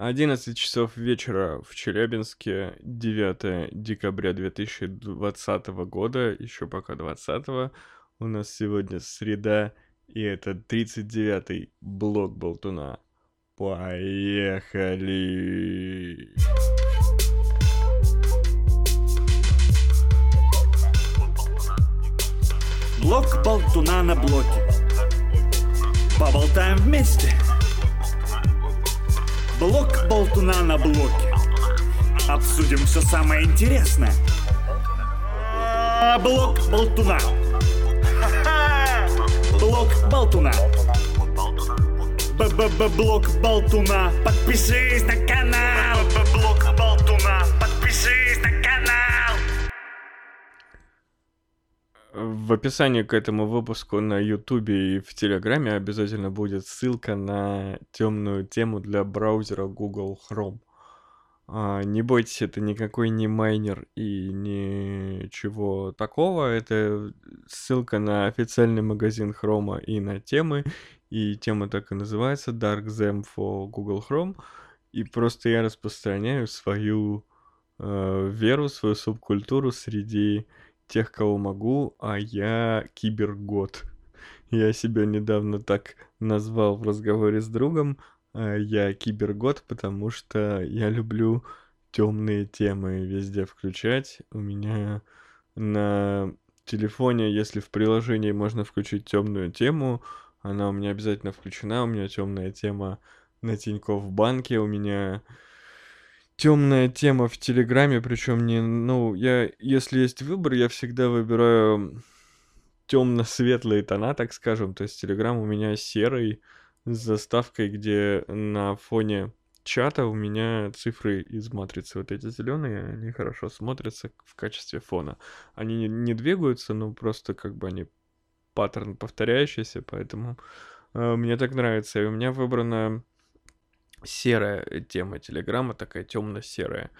11 часов вечера в Челябинске, 9 декабря 2020 года, еще пока 20 У нас сегодня среда, и это 39-й блок Болтуна. Поехали! Блок Болтуна на блоке. Поболтаем вместе. Блок болтуна на блоке. Обсудим все самое интересное. Блок болтуна. Блок болтуна. Б-б-б-блок болтуна. Подпишись на канал. В описании к этому выпуску на Ютубе и в Телеграме обязательно будет ссылка на темную тему для браузера Google Chrome. А, не бойтесь, это никакой не майнер и ничего такого. Это ссылка на официальный магазин Chrome и на темы. И тема так и называется Dark Them for Google Chrome. И просто я распространяю свою э, веру, свою субкультуру среди тех, кого могу, а я кибергод. Я себя недавно так назвал в разговоре с другом. а Я кибергод, потому что я люблю темные темы везде включать. У меня на телефоне, если в приложении можно включить темную тему, она у меня обязательно включена. У меня темная тема на Тинькофф банке, у меня темная тема в Телеграме, причем не, ну, я, если есть выбор, я всегда выбираю темно-светлые тона, так скажем. То есть Телеграм у меня серый с заставкой, где на фоне чата у меня цифры из матрицы вот эти зеленые, они хорошо смотрятся в качестве фона. Они не, не двигаются, но просто как бы они паттерн повторяющийся, поэтому э, мне так нравится. И у меня выбрана серая тема Телеграма, такая темно-серая.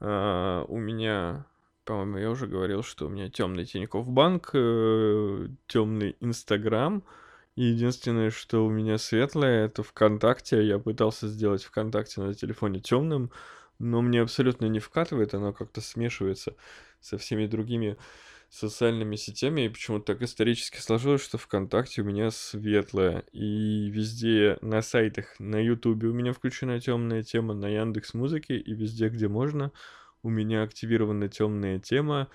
А, у меня, по-моему, я уже говорил, что у меня темный Тинькофф Банк, э, темный Инстаграм. Единственное, что у меня светлое, это ВКонтакте. Я пытался сделать ВКонтакте на телефоне темным, но мне абсолютно не вкатывает, оно как-то смешивается со всеми другими социальными сетями, и почему-то так исторически сложилось, что ВКонтакте у меня светлая, и везде на сайтах, на Ютубе у меня включена темная тема, на Яндекс Музыке, и везде, где можно, у меня активирована темная тема,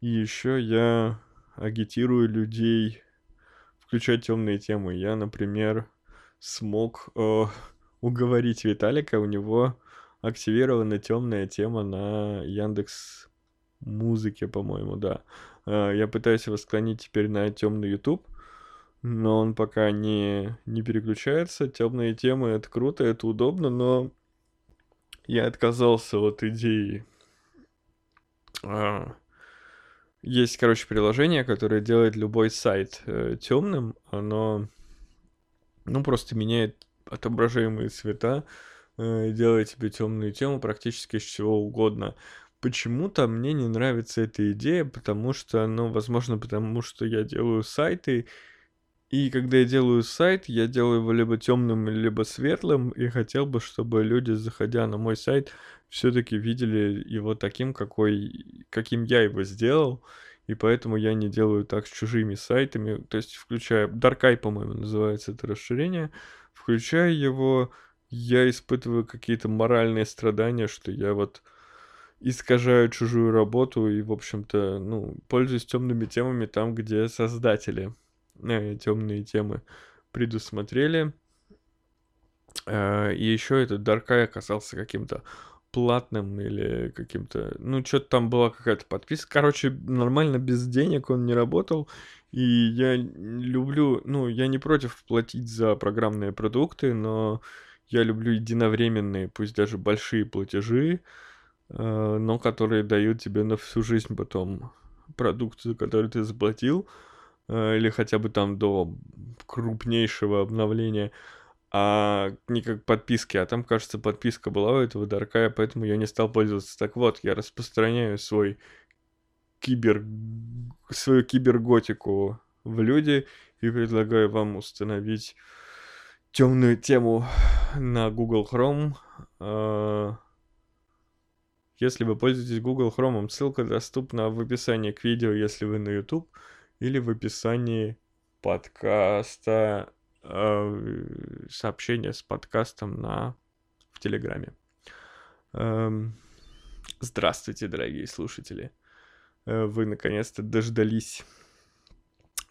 и еще я агитирую людей включать темные темы. Я, например, смог э, уговорить Виталика, у него активирована темная тема на Яндекс музыке, по-моему, да. Э, я пытаюсь его склонить теперь на темный YouTube, но он пока не, не переключается. Темные темы это круто, это удобно, но я отказался от идеи. А, есть, короче, приложение, которое делает любой сайт э, темным. Оно, ну, просто меняет отображаемые цвета, э, делает тебе темную тему практически из чего угодно. Почему-то мне не нравится эта идея, потому что, ну, возможно, потому что я делаю сайты, и когда я делаю сайт, я делаю его либо темным, либо светлым, и хотел бы, чтобы люди, заходя на мой сайт, все-таки видели его таким, какой, каким я его сделал, и поэтому я не делаю так с чужими сайтами, то есть включая Darkai, по-моему, называется это расширение, включая его, я испытываю какие-то моральные страдания, что я вот искажаю чужую работу и, в общем-то, ну, пользуюсь темными темами там, где создатели э, темные темы предусмотрели. Э, и еще этот Даркай оказался каким-то платным или каким-то... Ну, что-то там была какая-то подписка. Короче, нормально без денег он не работал. И я люблю... Ну, я не против платить за программные продукты, но я люблю единовременные, пусть даже большие платежи, Э, но которые дают тебе на всю жизнь потом продукцию, которую ты заплатил, э, или хотя бы там до крупнейшего обновления, а не как подписки, а там, кажется, подписка была у этого Даркая, поэтому я не стал пользоваться. Так вот, я распространяю свой кибер... свою киберготику в люди и предлагаю вам установить темную тему на Google Chrome, э, если вы пользуетесь Google Chrome, ссылка доступна в описании к видео, если вы на YouTube, или в описании подкаста, э, сообщение с подкастом на, в Телеграме. Эм, здравствуйте, дорогие слушатели. Э, вы наконец-то дождались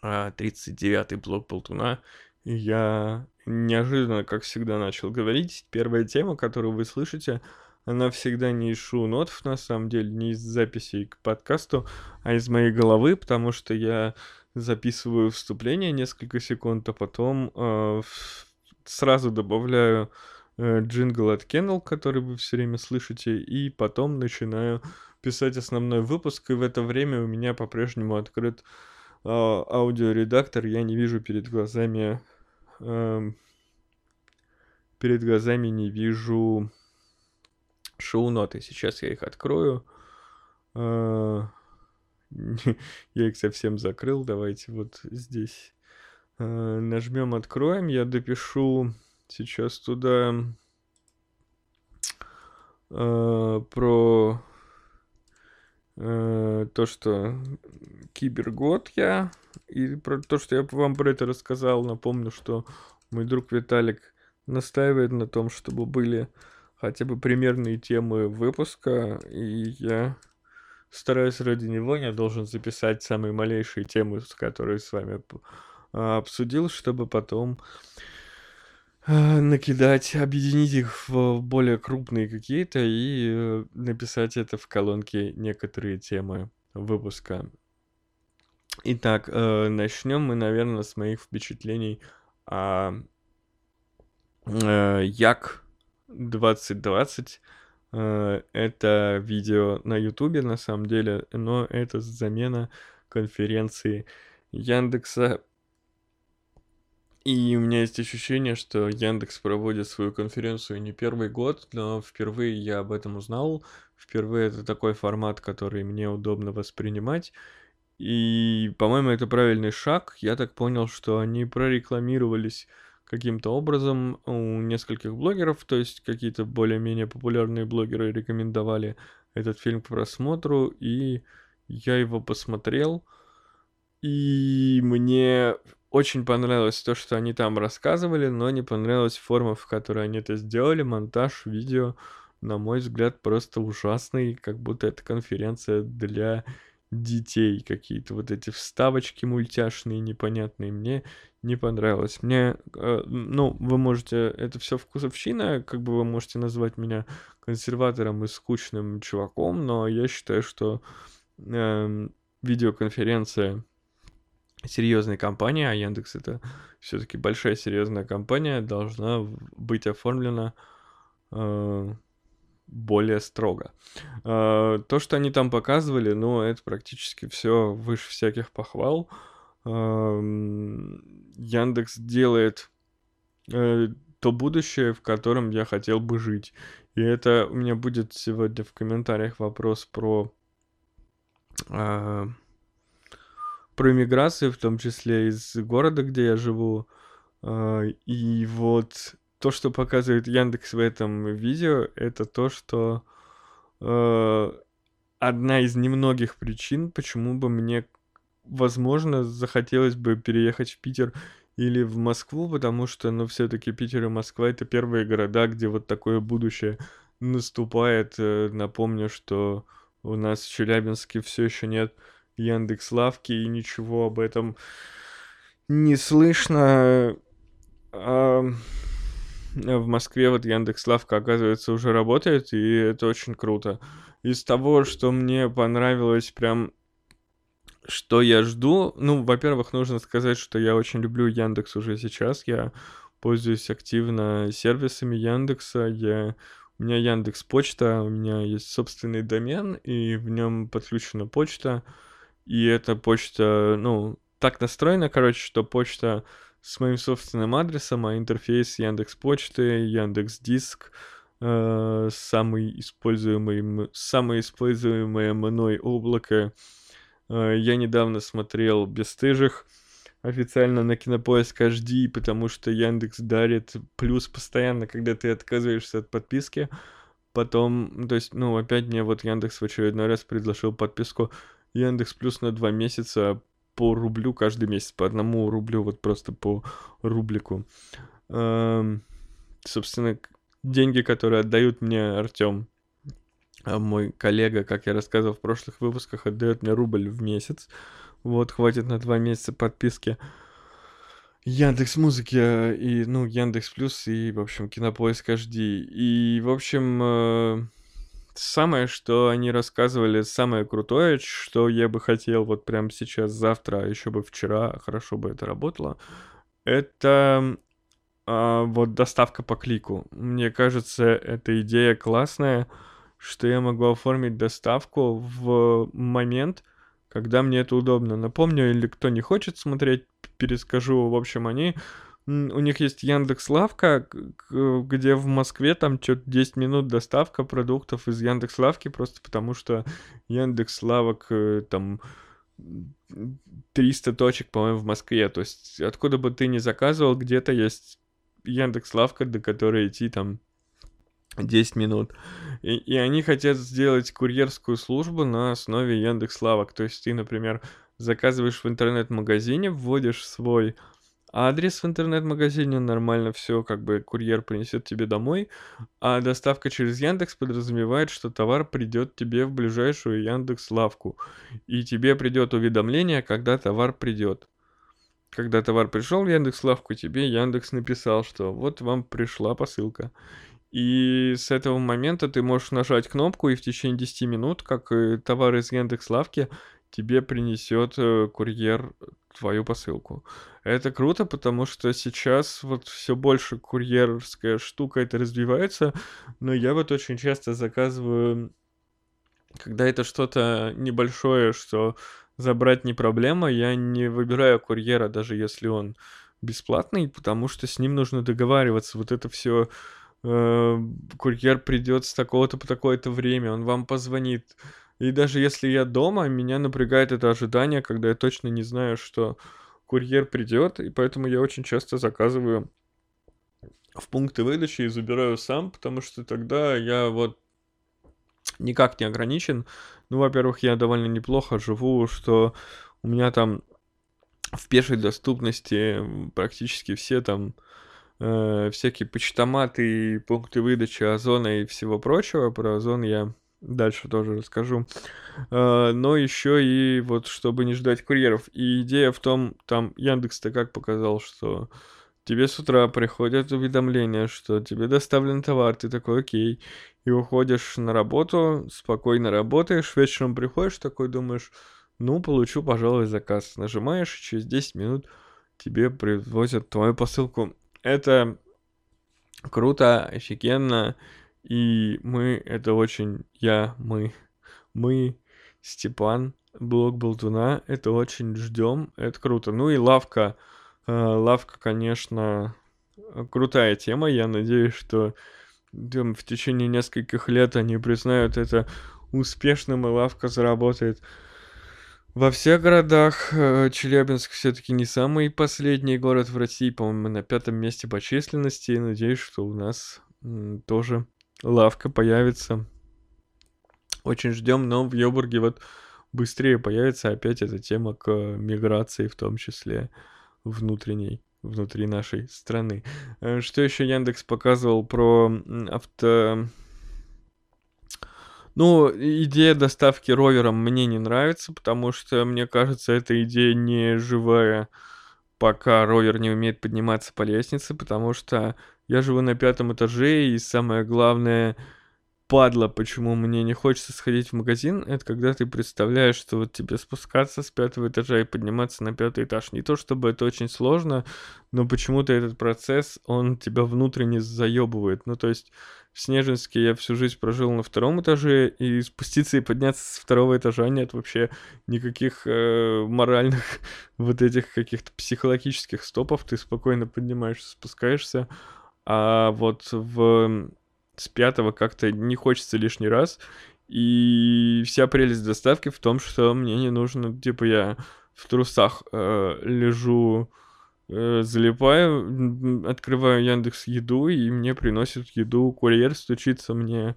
39-й блок Болтуна. Я неожиданно, как всегда, начал говорить. Первая тема, которую вы слышите, она всегда не из шоу-нотов, на самом деле, не из записей к подкасту, а из моей головы, потому что я записываю вступление несколько секунд, а потом э, сразу добавляю э, джингл от Kennel, который вы все время слышите, и потом начинаю писать основной выпуск, и в это время у меня по-прежнему открыт э, аудиоредактор, я не вижу перед глазами... Э, перед глазами не вижу шоу-ноты. Сейчас я их открою. А, я их совсем закрыл. Давайте вот здесь а, нажмем откроем. Я допишу сейчас туда а, про то, что кибергод я, и про то, что я вам про это рассказал. Напомню, что мой друг Виталик настаивает на том, чтобы были хотя бы примерные темы выпуска, и я стараюсь ради него, я должен записать самые малейшие темы, которые с вами а, обсудил, чтобы потом а, накидать, объединить их в более крупные какие-то и э, написать это в колонке некоторые темы выпуска. Итак, э, начнем мы, наверное, с моих впечатлений о э, Як 2020 э, это видео на Ютубе на самом деле, но это замена конференции Яндекса. И у меня есть ощущение, что Яндекс проводит свою конференцию не первый год, но впервые я об этом узнал. Впервые это такой формат, который мне удобно воспринимать. И, по-моему, это правильный шаг. Я так понял, что они прорекламировались каким-то образом у нескольких блогеров, то есть какие-то более-менее популярные блогеры рекомендовали этот фильм к просмотру, и я его посмотрел, и мне очень понравилось то, что они там рассказывали, но не понравилась форма, в которой они это сделали, монтаж, видео, на мой взгляд, просто ужасный, как будто это конференция для детей какие-то вот эти вставочки мультяшные непонятные мне не понравилось. Мне э, ну вы можете это все вкусовщина как бы вы можете назвать меня консерватором и скучным чуваком но я считаю что э, видеоконференция серьезной компании а Яндекс это все-таки большая серьезная компания должна быть оформлена э, более строго. А, то, что они там показывали, ну, это практически все выше всяких похвал. Яндекс делает э, то будущее, в котором я хотел бы жить. И это у меня будет сегодня в комментариях вопрос про а, про иммиграцию, в том числе из города, где я живу. И вот то, что показывает Яндекс в этом видео, это то, что э, одна из немногих причин, почему бы мне, возможно, захотелось бы переехать в Питер или в Москву, потому что, ну, все-таки Питер и Москва это первые города, где вот такое будущее наступает. Э, напомню, что у нас в Челябинске все еще нет Яндекс Лавки и ничего об этом не слышно. А, в Москве вот Яндекс Лавка, оказывается, уже работает, и это очень круто. Из того, что мне понравилось прям что я жду? Ну, во-первых, нужно сказать, что я очень люблю Яндекс уже сейчас. Я пользуюсь активно сервисами Яндекса. Я... У меня Яндекс Почта, у меня есть собственный домен, и в нем подключена почта. И эта почта, ну, так настроена, короче, что почта с моим собственным адресом, а интерфейс Яндекс Почты, Яндекс Диск, э, самый используемый, самое используемое мной облако. Э, я недавно смотрел «Бестыжих», официально на Кинопоиск HD, потому что Яндекс дарит плюс постоянно, когда ты отказываешься от подписки. Потом, то есть, ну, опять мне вот Яндекс в очередной раз предложил подписку Яндекс Плюс на два месяца по рублю каждый месяц, по одному рублю, вот просто по рублику. Эм, собственно, деньги, которые отдают мне Артем, а мой коллега, как я рассказывал в прошлых выпусках, отдает мне рубль в месяц. Вот, хватит на два месяца подписки. Яндекс Музыки э, и, ну, Яндекс Плюс и, в общем, Кинопоиск HD. И, в общем, э, самое, что они рассказывали, самое крутое, что я бы хотел вот прямо сейчас, завтра, а еще бы вчера, хорошо бы это работало, это э, вот доставка по клику. Мне кажется, эта идея классная, что я могу оформить доставку в момент, когда мне это удобно. Напомню, или кто не хочет смотреть, перескажу. В общем, они у них есть Яндекс Лавка, где в Москве там что-то 10 минут доставка продуктов из Яндекс Лавки, просто потому что Яндекс Лавок э, там 300 точек, по-моему, в Москве. То есть откуда бы ты ни заказывал, где-то есть Яндекс Лавка, до которой идти там 10 минут. И, и они хотят сделать курьерскую службу на основе Яндекс Лавок. То есть ты, например, заказываешь в интернет-магазине, вводишь свой адрес в интернет-магазине, нормально все, как бы курьер принесет тебе домой, а доставка через Яндекс подразумевает, что товар придет тебе в ближайшую Яндекс лавку, и тебе придет уведомление, когда товар придет. Когда товар пришел в Яндекс лавку, тебе Яндекс написал, что вот вам пришла посылка. И с этого момента ты можешь нажать кнопку, и в течение 10 минут, как товар из Яндекс Лавки, тебе принесет э, курьер твою посылку. Это круто, потому что сейчас вот все больше курьерская штука это развивается, но я вот очень часто заказываю, когда это что-то небольшое, что забрать не проблема, я не выбираю курьера, даже если он бесплатный, потому что с ним нужно договариваться. Вот это все э, курьер придет с такого-то по такое-то время, он вам позвонит. И даже если я дома, меня напрягает это ожидание, когда я точно не знаю, что курьер придет, и поэтому я очень часто заказываю в пункты выдачи и забираю сам, потому что тогда я вот никак не ограничен. Ну, во-первых, я довольно неплохо живу, что у меня там в пешей доступности практически все там э, всякие почтоматы, пункты выдачи Озона и всего прочего. Про Озон я дальше тоже расскажу. Э, но еще и вот чтобы не ждать курьеров. И идея в том, там Яндекс-то как показал, что тебе с утра приходят уведомления, что тебе доставлен товар, ты такой, окей, и уходишь на работу, спокойно работаешь, вечером приходишь, такой думаешь, ну, получу, пожалуй, заказ. Нажимаешь, и через 10 минут тебе привозят твою посылку это круто, офигенно, и мы, это очень, я, мы, мы, Степан, блог Болтуна, это очень ждем, это круто. Ну и лавка, э, лавка, конечно, крутая тема, я надеюсь, что там, в течение нескольких лет они признают это успешным, и лавка заработает во всех городах. Э, Челябинск все-таки не самый последний город в России, по-моему, на пятом месте по численности. Надеюсь, что у нас тоже лавка появится. Очень ждем, но в Йобурге вот быстрее появится опять эта тема к миграции, в том числе внутренней, внутри нашей страны. Э, что еще Яндекс показывал про авто ну, идея доставки ровером мне не нравится, потому что, мне кажется, эта идея не живая, пока ровер не умеет подниматься по лестнице, потому что я живу на пятом этаже, и самое главное, падла, почему мне не хочется сходить в магазин, это когда ты представляешь, что вот тебе спускаться с пятого этажа и подниматься на пятый этаж. Не то чтобы это очень сложно, но почему-то этот процесс, он тебя внутренне заебывает. Ну, то есть в Снежинске я всю жизнь прожил на втором этаже, и спуститься и подняться с второго этажа нет вообще никаких э, моральных вот этих каких-то психологических стопов. Ты спокойно поднимаешься, спускаешься. А вот в с пятого как-то не хочется лишний раз. И вся прелесть доставки в том, что мне не нужно, типа, я в трусах э, лежу, э, залипаю, открываю Яндекс Еду, и мне приносят еду, курьер стучится мне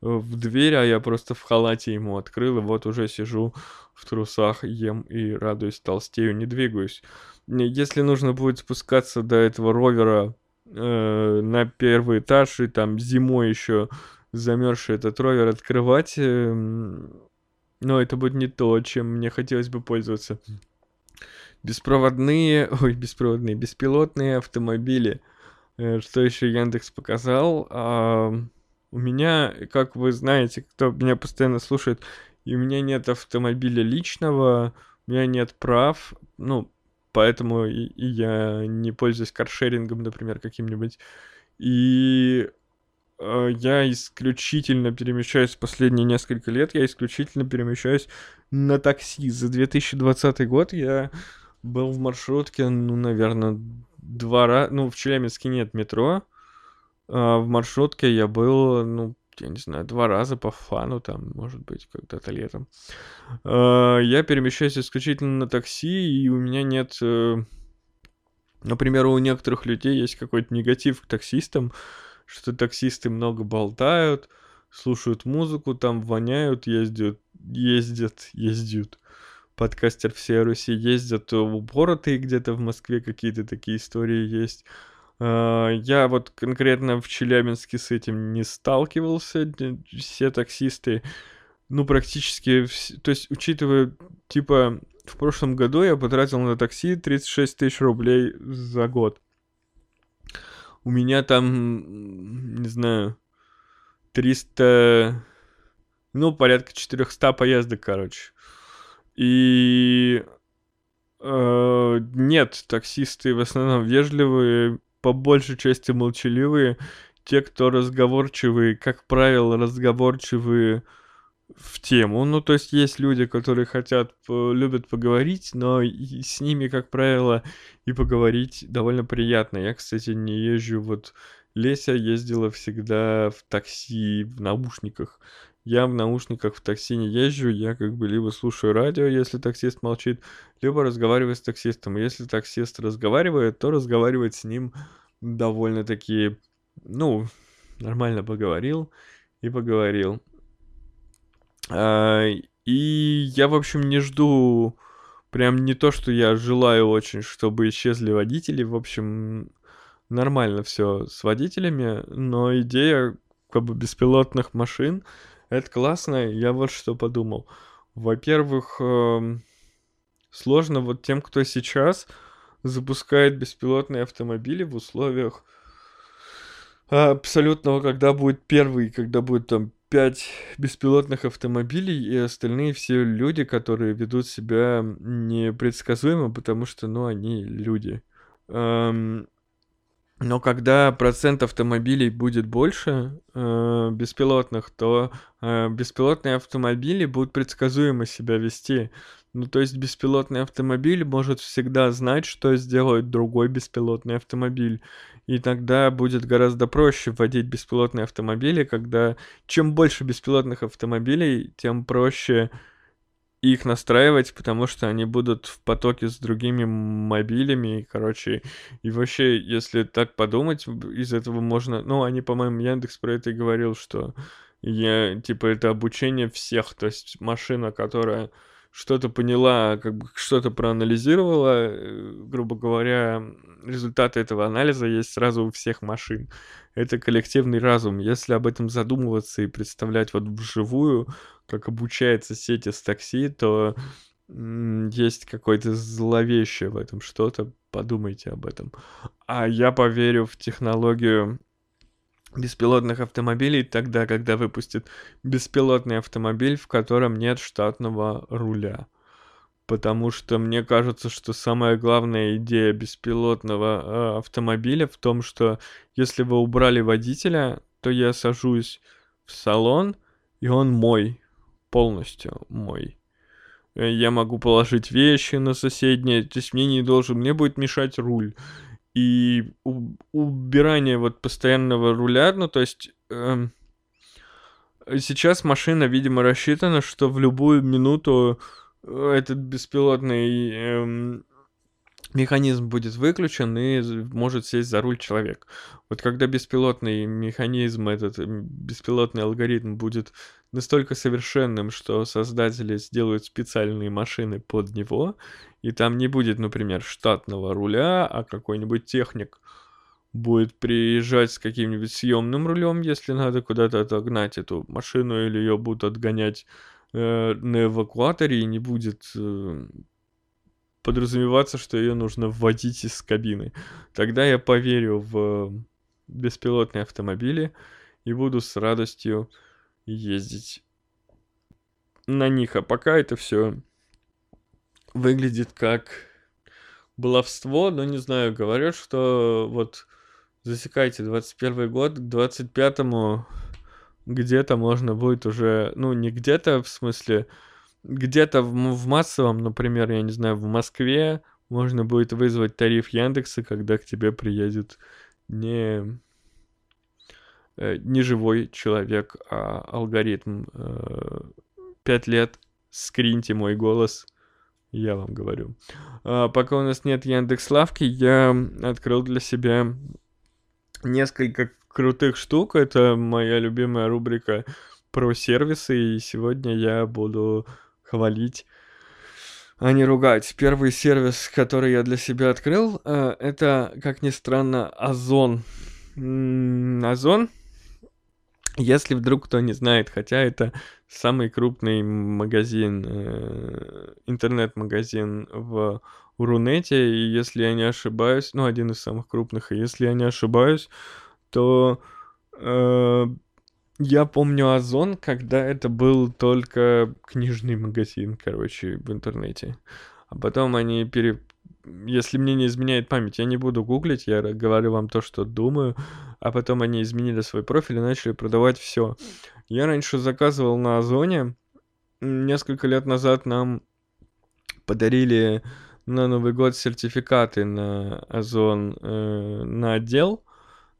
в дверь, а я просто в халате ему открыл, и вот уже сижу в трусах, ем и радуюсь, толстею, не двигаюсь. Если нужно будет спускаться до этого ровера э, на первый этаж, и там зимой еще замерзший этот ровер открывать, э, но это будет не то, чем мне хотелось бы пользоваться. Беспроводные, ой, беспроводные, беспилотные автомобили. Э, что еще Яндекс показал? А, у меня, как вы знаете, кто меня постоянно слушает, и у меня нет автомобиля личного, у меня нет прав, ну, поэтому и, и я не пользуюсь каршерингом, например, каким-нибудь. И э, я исключительно перемещаюсь последние несколько лет, я исключительно перемещаюсь на такси. За 2020 год я был в маршрутке, ну, наверное, два раза, ну, в Челябинске нет метро, а, в маршрутке я был, ну, я не знаю, два раза по фану, там, может быть, когда-то летом. А, я перемещаюсь исключительно на такси, и у меня нет... Э, например, у некоторых людей есть какой-то негатив к таксистам, что таксисты много болтают, слушают музыку, там воняют, ездят, ездят, ездят. Подкастер всей Руси ездят упоротые где-то в Москве, какие-то такие истории есть. А, я вот конкретно в Челябинске с этим не сталкивался. Все таксисты, ну, практически... То есть, учитывая, типа, в прошлом году я потратил на такси 36 тысяч рублей за год. У меня там, не знаю, 300... Ну, порядка 400 поездок, короче. И... Э, нет, таксисты в основном вежливые, по большей части молчаливые. Те, кто разговорчивые, как правило, разговорчивые в тему. Ну, то есть есть люди, которые хотят, любят поговорить, но с ними, как правило, и поговорить довольно приятно. Я, кстати, не езжу вот... Леся ездила всегда в такси, в наушниках. Я в наушниках в такси не езжу, я как бы либо слушаю радио, если таксист молчит, либо разговариваю с таксистом. Если таксист разговаривает, то разговаривать с ним довольно-таки, ну, нормально поговорил и поговорил. А, и я, в общем, не жду прям не то, что я желаю очень, чтобы исчезли водители. В общем, нормально все с водителями, но идея как бы беспилотных машин это классно. Я вот что подумал. Во-первых, эм, сложно вот тем, кто сейчас запускает беспилотные автомобили в условиях абсолютного, когда будет первый, когда будет там пять беспилотных автомобилей, и остальные все люди, которые ведут себя непредсказуемо, потому что, ну, они люди. Эм, но когда процент автомобилей будет больше э, беспилотных, то э, беспилотные автомобили будут предсказуемо себя вести. Ну, то есть беспилотный автомобиль может всегда знать, что сделает другой беспилотный автомобиль. И тогда будет гораздо проще вводить беспилотные автомобили, когда чем больше беспилотных автомобилей, тем проще их настраивать, потому что они будут в потоке с другими мобилями, и, короче, и вообще, если так подумать, из этого можно, ну, они, по-моему, Яндекс про это и говорил, что я, типа, это обучение всех, то есть машина, которая что-то поняла, как бы что-то проанализировала, э, грубо говоря, результаты этого анализа есть сразу у всех машин. Это коллективный разум. Если об этом задумываться и представлять вот вживую, как обучается сеть из такси, то есть какое-то зловещее в этом что-то. Подумайте об этом. А я поверю в технологию беспилотных автомобилей тогда, когда выпустит беспилотный автомобиль, в котором нет штатного руля. Потому что мне кажется, что самая главная идея беспилотного э, автомобиля в том, что если вы убрали водителя, то я сажусь в салон, и он мой, полностью мой. Э, я могу положить вещи на соседнее, то есть мне не должен, мне будет мешать руль и убирание вот постоянного руля, ну то есть э, сейчас машина, видимо, рассчитана, что в любую минуту этот беспилотный эм, механизм будет выключен и может сесть за руль человек. Вот когда беспилотный механизм, этот беспилотный алгоритм будет настолько совершенным, что создатели сделают специальные машины под него, и там не будет, например, штатного руля, а какой-нибудь техник будет приезжать с каким-нибудь съемным рулем, если надо куда-то отогнать эту машину, или ее будут отгонять э, на эвакуаторе, и не будет э, подразумеваться, что ее нужно вводить из кабины. Тогда я поверю в беспилотные автомобили и буду с радостью ездить на них. А пока это все выглядит как баловство, но не знаю, говорят, что вот засекайте 21 год, к 25-му где-то можно будет уже, ну не где-то в смысле, где-то в, в массовом, например, я не знаю, в Москве можно будет вызвать тариф Яндекса, когда к тебе приедет не э, не живой человек, а алгоритм. Э, пять лет, скриньте мой голос, я вам говорю. А, пока у нас нет Яндекс Лавки, я открыл для себя несколько крутых штук. Это моя любимая рубрика про сервисы, и сегодня я буду хвалить, а не ругать. Первый сервис, который я для себя открыл, э, это, как ни странно, Озон. Озон, если вдруг кто не знает, хотя это самый крупный магазин, э, интернет-магазин в Рунете, и если я не ошибаюсь, ну, один из самых крупных, и если я не ошибаюсь, то э, я помню Озон, когда это был только книжный магазин, короче, в интернете. А потом они пере... Если мне не изменяет память, я не буду гуглить, я говорю вам то, что думаю, а потом они изменили свой профиль и начали продавать все. Я раньше заказывал на Озоне. Несколько лет назад нам подарили на Новый год сертификаты на Озон э, на отдел.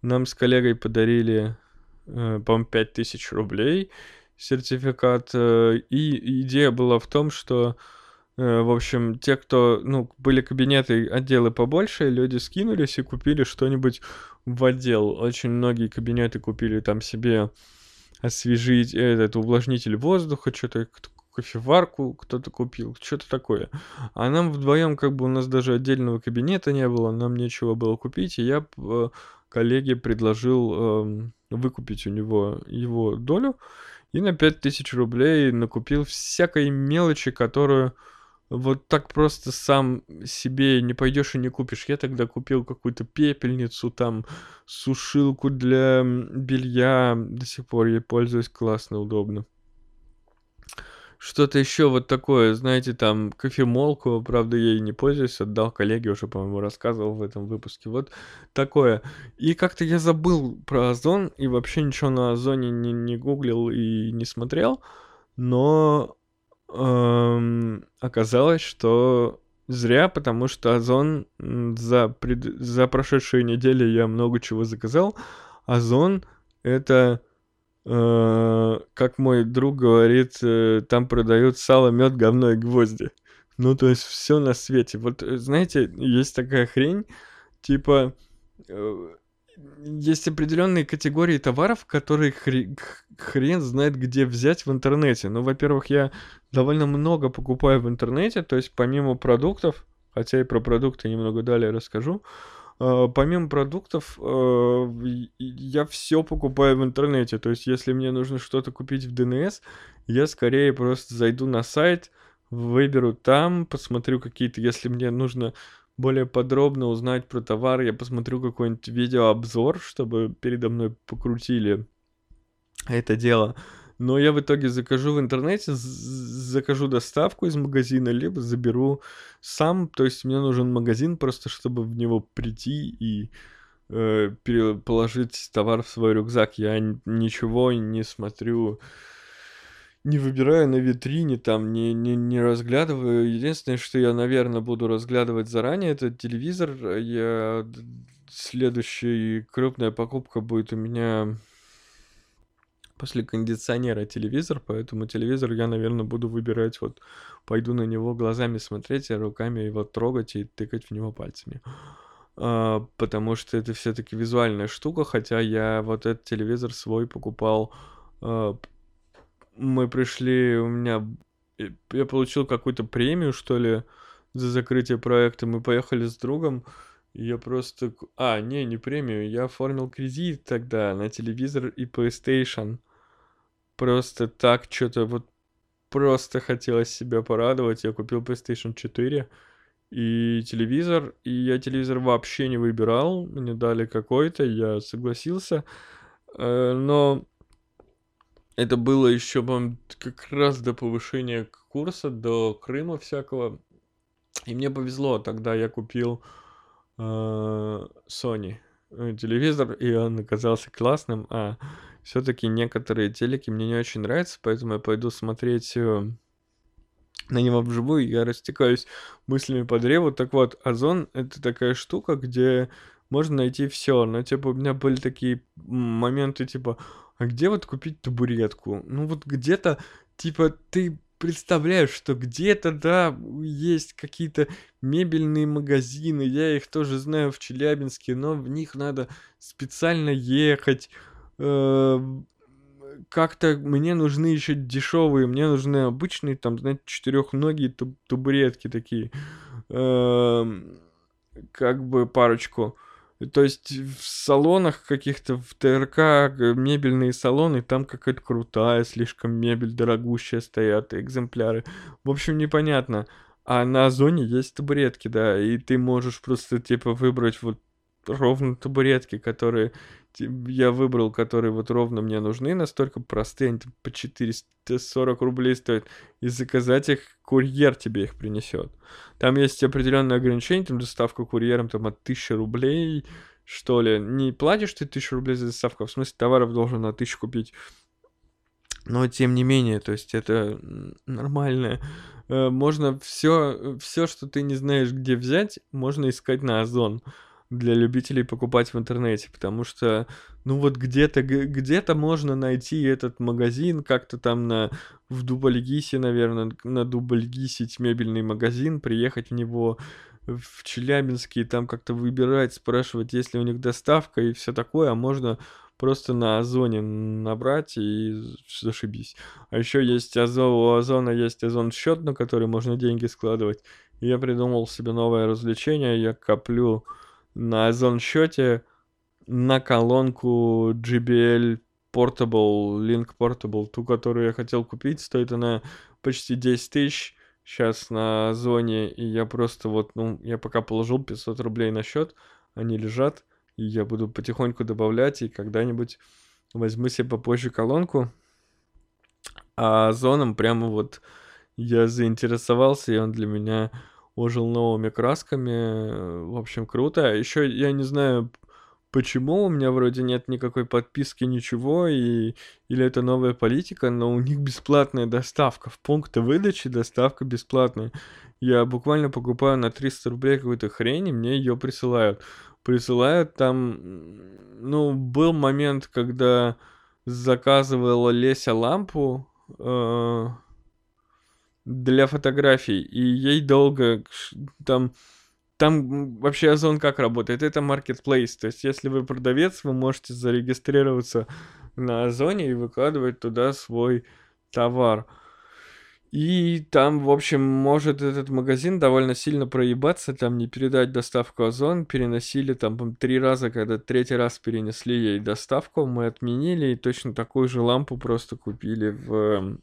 Нам с коллегой подарили по-моему, 5000 рублей сертификат. Э, и идея была в том, что, э, в общем, те, кто, ну, были кабинеты, отделы побольше, люди скинулись и купили что-нибудь в отдел. Очень многие кабинеты купили там себе освежить этот увлажнитель воздуха, что-то кофеварку кто-то купил, что-то такое. А нам вдвоем как бы у нас даже отдельного кабинета не было, нам нечего было купить, и я коллеге предложил эм, выкупить у него его долю и на 5000 рублей накупил всякой мелочи, которую вот так просто сам себе не пойдешь и не купишь. Я тогда купил какую-то пепельницу, там сушилку для белья, до сих пор ей пользуюсь, классно, удобно что-то еще вот такое, знаете, там кофемолку, правда, я ей не пользуюсь, отдал коллеге, уже, по-моему, рассказывал в этом выпуске, вот такое. И как-то я забыл про Озон, и вообще ничего на Озоне не, не гуглил и не смотрел, но эм, оказалось, что зря, потому что Озон за, пред... за прошедшие недели я много чего заказал. Озон — это как мой друг говорит, э, там продают сало, мед, говно и гвозди. Ну, то есть все на свете. Вот, э, знаете, есть такая хрень, типа, есть определенные категории товаров, которые хрен, знает, где взять в интернете. Ну, во-первых, я довольно много покупаю в интернете, то есть помимо продуктов, хотя и про продукты немного далее расскажу, помимо продуктов, uh, я все покупаю в интернете. То есть, если мне нужно что-то купить в ДНС, я скорее просто зайду на сайт, выберу там, посмотрю какие-то, если мне нужно более подробно узнать про товар, я посмотрю какой-нибудь видеообзор, чтобы передо мной покрутили это дело но я в итоге закажу в интернете, закажу доставку из магазина, либо заберу сам, то есть мне нужен магазин просто, чтобы в него прийти и э, положить товар в свой рюкзак. Я ничего не смотрю, не выбираю на витрине, там, не, не, не разглядываю. Единственное, что я, наверное, буду разглядывать заранее, это телевизор. Я... Следующая крупная покупка будет у меня после кондиционера телевизор, поэтому телевизор я, наверное, буду выбирать вот пойду на него глазами смотреть, а руками его трогать и тыкать в него пальцами. А, потому что это все-таки визуальная штука, хотя я вот этот телевизор свой покупал. А, мы пришли, у меня я получил какую-то премию, что ли, за закрытие проекта. Мы поехали с другом. Я просто... А, не, не премию. Я оформил кредит тогда на телевизор и PlayStation. Просто так что-то вот просто хотелось себя порадовать. Я купил PlayStation 4 и телевизор, и я телевизор вообще не выбирал, мне дали какой-то, я согласился, э, но это было еще, по как раз до повышения курса, до Крыма всякого, и мне повезло, тогда я купил Sony э, телевизор, и он оказался классным, а все-таки некоторые телеки мне не очень нравятся, поэтому я пойду смотреть э, на него вживую, я растекаюсь мыслями по древу. Так вот, Озон — это такая штука, где можно найти все. Но, типа, у меня были такие моменты, типа, а где вот купить табуретку? Ну, вот где-то, типа, ты представляешь, что где-то, да, есть какие-то мебельные магазины, я их тоже знаю в Челябинске, но в них надо специально ехать, э, как-то мне нужны еще дешевые, мне нужны обычные, там, знаете, четырехногие таб- табуретки такие, эм, как бы парочку. То есть в салонах каких-то, в ТРК, мебельные салоны, там какая-то крутая, слишком мебель дорогущая стоят, экземпляры. В общем, непонятно. А на Озоне есть табуретки, да, и ты можешь просто, типа, выбрать вот ровно табуретки, которые я выбрал, которые вот ровно мне нужны, настолько простые, они по 440 рублей стоят, и заказать их, курьер тебе их принесет. Там есть определенные ограничения, там доставка курьером там от 1000 рублей, что ли. Не платишь ты 1000 рублей за доставку, а в смысле товаров должен на 1000 купить. Но тем не менее, то есть это нормально. Э, можно все, все, что ты не знаешь, где взять, можно искать на Озон для любителей покупать в интернете, потому что, ну вот где-то где-то можно найти этот магазин, как-то там на в Дубльгисе, наверное, на Дубльгисе мебельный магазин, приехать в него в Челябинске и там как-то выбирать, спрашивать, есть ли у них доставка и все такое, а можно просто на Озоне набрать и зашибись. А еще есть Озон, у Озона есть Озон счет, на который можно деньги складывать. И я придумал себе новое развлечение, я коплю на Озон счете на колонку JBL Portable, Link Portable, ту, которую я хотел купить, стоит она почти 10 тысяч сейчас на зоне, и я просто вот, ну, я пока положил 500 рублей на счет, они лежат, и я буду потихоньку добавлять, и когда-нибудь возьму себе попозже колонку. А зоном прямо вот я заинтересовался, и он для меня ожил новыми красками. В общем, круто. Еще я не знаю, почему у меня вроде нет никакой подписки, ничего, и или это новая политика, но у них бесплатная доставка. В пункты выдачи доставка бесплатная. Я буквально покупаю на 300 рублей какую-то хрень, и мне ее присылают. Присылают там... Ну, был момент, когда заказывала Леся лампу, э для фотографий, и ей долго там там вообще Озон как работает? Это marketplace, то есть если вы продавец, вы можете зарегистрироваться на Озоне и выкладывать туда свой товар. И там, в общем, может этот магазин довольно сильно проебаться, там не передать доставку Озон, переносили там три раза, когда третий раз перенесли ей доставку, мы отменили и точно такую же лампу просто купили в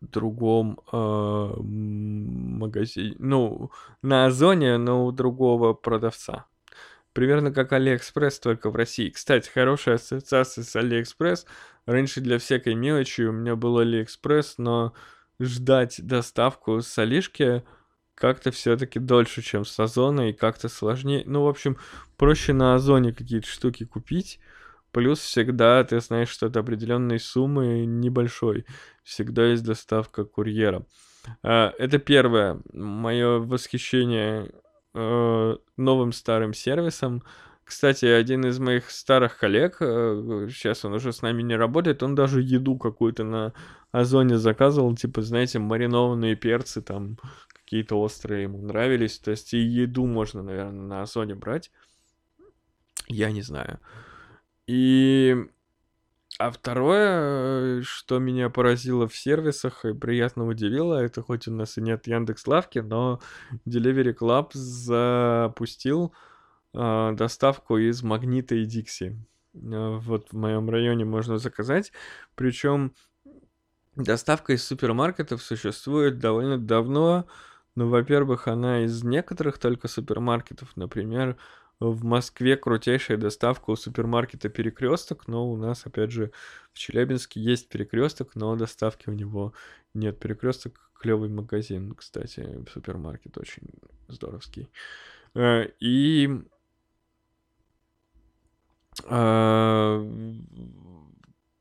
другом э, магазине, ну, на Озоне, но у другого продавца. Примерно как Алиэкспресс, только в России. Кстати, хорошая ассоциация с Алиэкспресс. Раньше для всякой мелочи у меня был Алиэкспресс, но ждать доставку с Алишки как-то все-таки дольше, чем с Озона, и как-то сложнее. Ну, в общем, проще на Озоне какие-то штуки купить, Плюс всегда ты знаешь, что от определенной суммы небольшой. Всегда есть доставка курьера. Это первое. Мое восхищение э, новым старым сервисом. Кстати, один из моих старых коллег, э, сейчас он уже с нами не работает, он даже еду какую-то на Озоне заказывал, типа, знаете, маринованные перцы там какие-то острые ему нравились. То есть и еду можно, наверное, на Озоне брать. Я не знаю. И... А второе, что меня поразило в сервисах и приятно удивило, это хоть у нас и нет Яндекс Лавки, но Delivery Club запустил э, доставку из Магнита и Дикси. Э, вот в моем районе можно заказать. Причем доставка из супермаркетов существует довольно давно. Ну, во-первых, она из некоторых только супермаркетов. Например, в Москве крутейшая доставка у супермаркета Перекресток, но у нас, опять же, в Челябинске есть Перекресток, но доставки у него нет. Перекресток клевый магазин, кстати, супермаркет очень здоровский. Э, и а,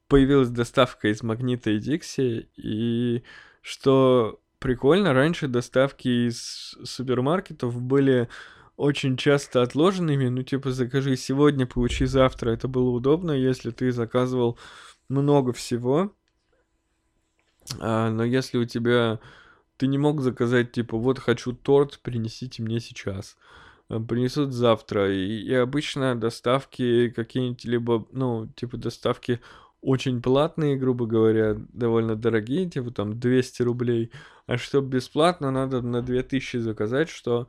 появилась доставка из Магнита и Дикси, и что прикольно, раньше доставки из супермаркетов были очень часто отложенными, ну типа закажи сегодня, получи завтра. Это было удобно, если ты заказывал много всего. А, но если у тебя ты не мог заказать типа вот хочу торт, принесите мне сейчас. А, принесут завтра. И, и обычно доставки какие-нибудь либо, ну, типа доставки очень платные, грубо говоря, довольно дорогие, типа там 200 рублей. А чтобы бесплатно, надо на 2000 заказать, что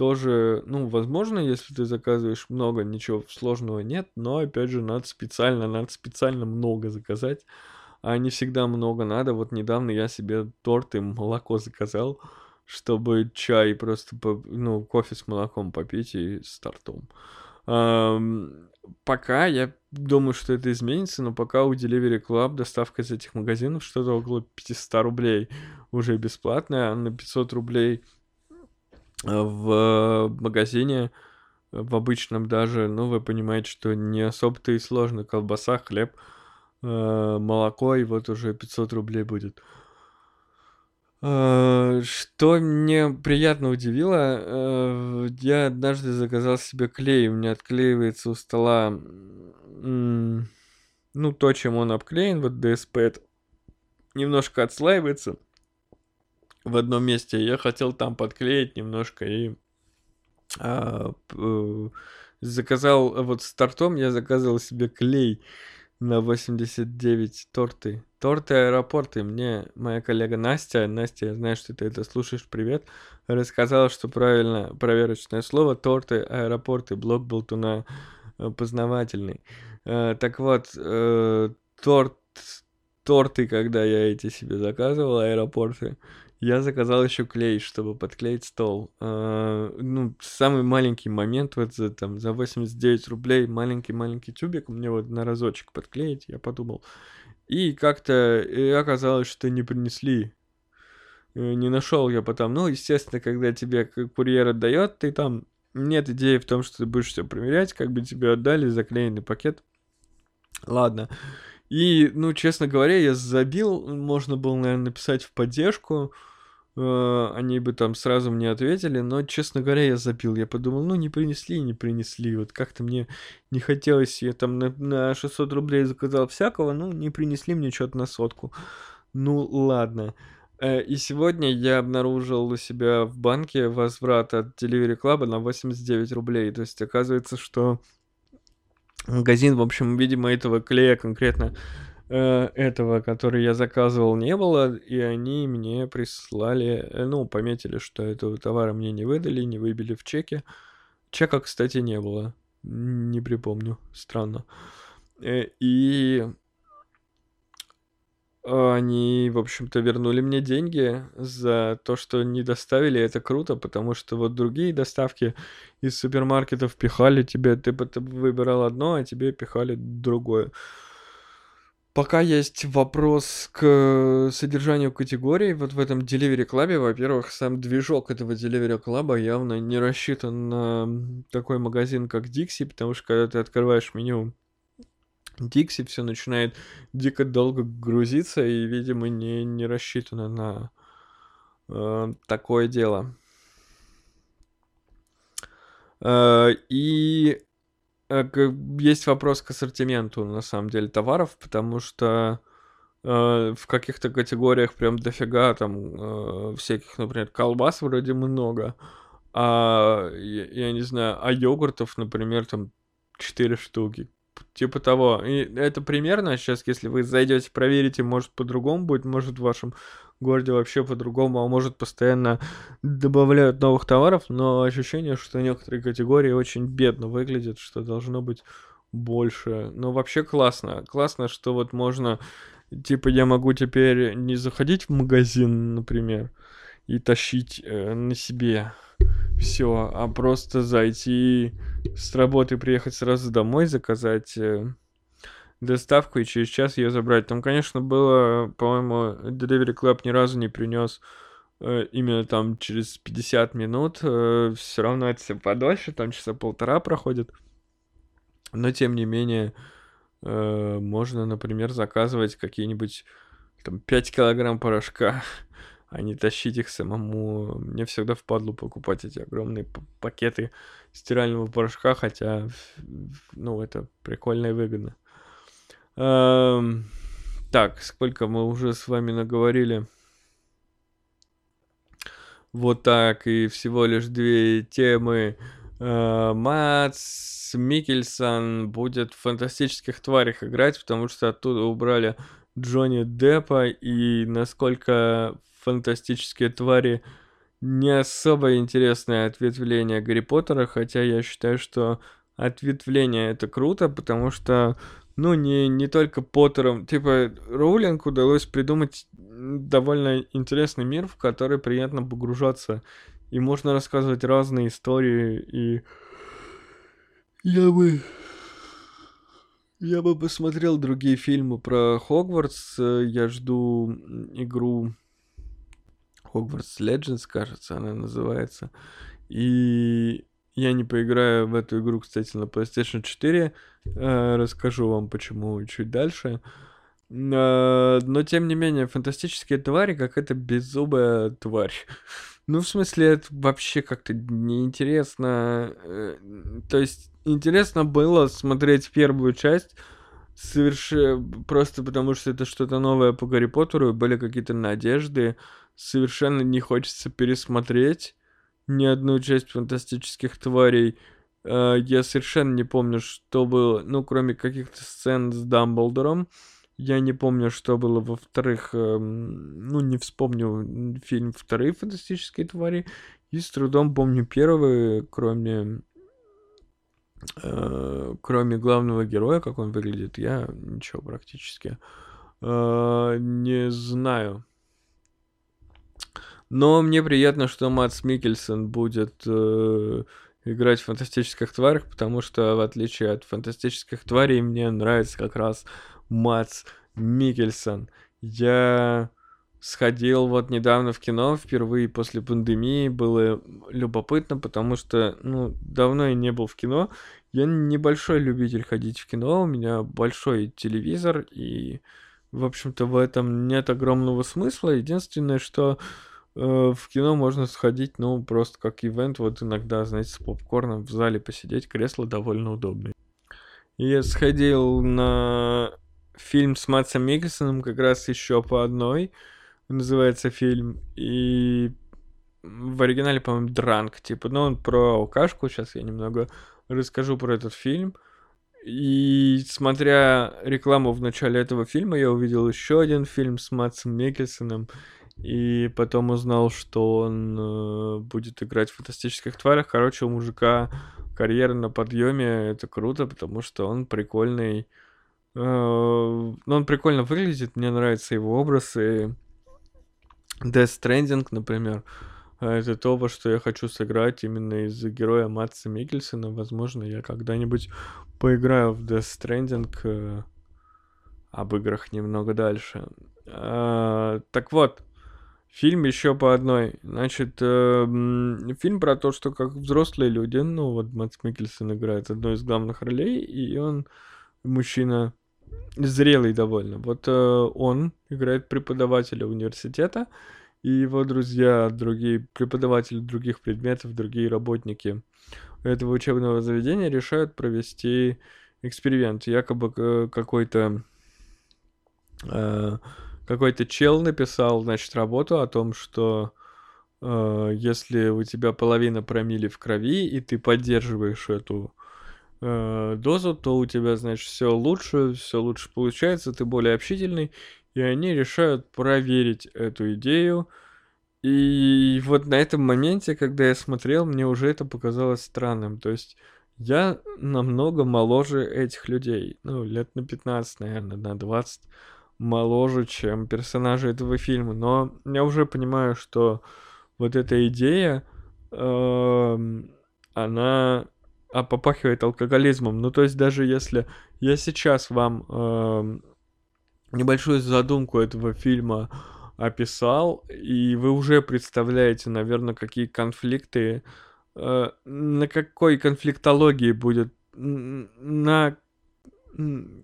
тоже, ну, возможно, если ты заказываешь много, ничего сложного нет, но, опять же, надо специально, надо специально много заказать, а не всегда много надо. Вот недавно я себе торт и молоко заказал, чтобы чай просто, ну, кофе с молоком попить и с тортом. Пока я думаю, что это изменится, но пока у Delivery Club доставка из этих магазинов что-то около 500 рублей уже бесплатная, а на 500 рублей в магазине, в обычном даже, ну, вы понимаете, что не особо-то и сложно. Колбаса, хлеб, э, молоко, и вот уже 500 рублей будет. Э, что мне приятно удивило, э, я однажды заказал себе клей, у меня отклеивается у стола, ну, то, чем он обклеен, вот DSP, немножко отслаивается – в одном месте. Я хотел там подклеить немножко и а, заказал вот с тортом я заказывал себе клей на 89 торты. Торты аэропорты. Мне моя коллега Настя, Настя, я знаю, что ты это слушаешь, привет, рассказала, что правильно проверочное слово торты аэропорты. Блок был туда э, познавательный. Э, так вот, э, торт торты, когда я эти себе заказывал, аэропорты, я заказал еще клей, чтобы подклеить стол. А, ну, самый маленький момент, вот за, там, за 89 рублей маленький-маленький тюбик мне вот на разочек подклеить, я подумал. И как-то и оказалось, что не принесли. Э, не нашел я потом. Ну, естественно, когда тебе курьер отдает, ты там нет идеи в том, что ты будешь все проверять, как бы тебе отдали заклеенный пакет. Ладно. И, ну, честно говоря, я забил, можно было, наверное, написать в поддержку, они бы там сразу мне ответили, но, честно говоря, я забил. Я подумал, ну, не принесли, не принесли. Вот как-то мне не хотелось, я там на, на 600 рублей заказал всякого, ну, не принесли мне что-то на сотку. Ну, ладно. Э, и сегодня я обнаружил у себя в банке возврат от Delivery Club на 89 рублей. То есть оказывается, что магазин, в общем, видимо, этого клея конкретно э, этого, который я заказывал, не было, и они мне прислали, э, ну, пометили, что этого товара мне не выдали, не выбили в чеке. Чека, кстати, не было. Не припомню. Странно. Э, и они, в общем-то, вернули мне деньги за то, что не доставили. Это круто, потому что вот другие доставки из супермаркетов пихали тебе, ты выбирал одно, а тебе пихали другое. Пока есть вопрос к содержанию категорий, вот в этом Delivery Club, во-первых, сам движок этого Delivery Club явно не рассчитан на такой магазин, как Dixie, потому что когда ты открываешь меню Дикси все начинает дико долго грузиться и, видимо, не, не рассчитано на э, такое дело. Э, и э, есть вопрос к ассортименту, на самом деле, товаров, потому что э, в каких-то категориях прям дофига там э, всяких, например, колбас вроде много, а я, я не знаю, а йогуртов, например, там 4 штуки. Типа того. И это примерно сейчас, если вы зайдете, проверите, может по-другому будет, может в вашем городе вообще по-другому, а может постоянно добавляют новых товаров, но ощущение, что некоторые категории очень бедно выглядят, что должно быть больше. Но вообще классно. Классно, что вот можно, типа я могу теперь не заходить в магазин, например, и тащить э, на себе все, а просто зайти с работы, приехать сразу домой, заказать э, доставку и через час ее забрать. Там, конечно, было, по-моему, Delivery Club ни разу не принес э, именно там через 50 минут. Э, все равно это все подольше, там часа полтора проходит. Но, тем не менее, э, можно, например, заказывать какие-нибудь там 5 килограмм порошка а не тащить их самому. Мне всегда впадло покупать эти огромные пакеты стирального порошка, хотя, ну, это прикольно и выгодно. Эм, так, сколько мы уже с вами наговорили? Вот так, и всего лишь две темы. Э, Мац Микельсон будет в фантастических тварях играть, потому что оттуда убрали Джонни Деппа, и насколько фантастические твари не особо интересное ответвление Гарри Поттера, хотя я считаю, что ответвление это круто, потому что, ну, не, не только Поттером, типа, Роулинг удалось придумать довольно интересный мир, в который приятно погружаться, и можно рассказывать разные истории, и я бы... Я бы посмотрел другие фильмы про Хогвартс. Я жду игру Hogwarts Legends, кажется, она называется. И я не поиграю в эту игру, кстати, на PlayStation 4. Э, расскажу вам, почему чуть дальше. Э, но, тем не менее, фантастические твари, как это беззубая тварь. Ну, в смысле, это вообще как-то неинтересно. Э, то есть, интересно было смотреть первую часть, совершенно просто потому, что это что-то новое по Гарри Поттеру, были какие-то надежды совершенно не хочется пересмотреть ни одну часть фантастических тварей. А, я совершенно не помню, что было, ну, кроме каких-то сцен с Дамблдором. Я не помню, что было во вторых, эм, ну, не вспомню фильм «Вторые фантастические твари». И с трудом помню первые, кроме э, кроме главного героя, как он выглядит, я ничего практически э, не знаю. Но мне приятно, что Матс Микельсон будет э, играть в фантастических тварях, потому что, в отличие от фантастических тварей, мне нравится как раз Матс Микельсон. Я сходил вот недавно в кино, впервые после пандемии, было любопытно, потому что, ну, давно я не был в кино. Я небольшой любитель ходить в кино, у меня большой телевизор, и, в общем-то, в этом нет огромного смысла. Единственное, что Э, в кино можно сходить, ну, просто как ивент, вот иногда, знаете, с попкорном в зале посидеть, кресло довольно удобное. Я сходил на фильм с Матсом Микельсоном как раз еще по одной, называется фильм, и в оригинале, по-моему, Дранк, типа, ну, он про алкашку, сейчас я немного расскажу про этот фильм. И смотря рекламу в начале этого фильма, я увидел еще один фильм с Матсом Микельсоном, и потом узнал, что он э, будет играть в фантастических тварях. Короче, у мужика карьера на подъеме. Это круто, потому что он прикольный. Э, ну, он прикольно выглядит, мне нравится его образ. И Death Stranding, например, это то, во что я хочу сыграть именно из героя Матса Микельсона. Возможно, я когда-нибудь поиграю в Death Stranding. Э, об играх немного дальше. Так вот, Фильм еще по одной. Значит, э, фильм про то, что как взрослые люди, ну вот Мэтт Микельсон играет одну из главных ролей, и он мужчина зрелый довольно. Вот э, он играет преподавателя университета, и его друзья, другие преподаватели других предметов, другие работники этого учебного заведения решают провести эксперимент. Якобы какой-то э, какой-то чел написал, значит, работу о том, что э, если у тебя половина промили в крови, и ты поддерживаешь эту э, дозу, то у тебя, значит, все лучше, все лучше получается, ты более общительный, и они решают проверить эту идею. И вот на этом моменте, когда я смотрел, мне уже это показалось странным. То есть я намного моложе этих людей. Ну, лет на 15, наверное, на 20 моложе, чем персонажи этого фильма. Но я уже понимаю, что вот эта идея, э, она а попахивает алкоголизмом. Ну, то есть даже если я сейчас вам э, небольшую задумку этого фильма описал, и вы уже представляете, наверное, какие конфликты, э, на какой конфликтологии будет, на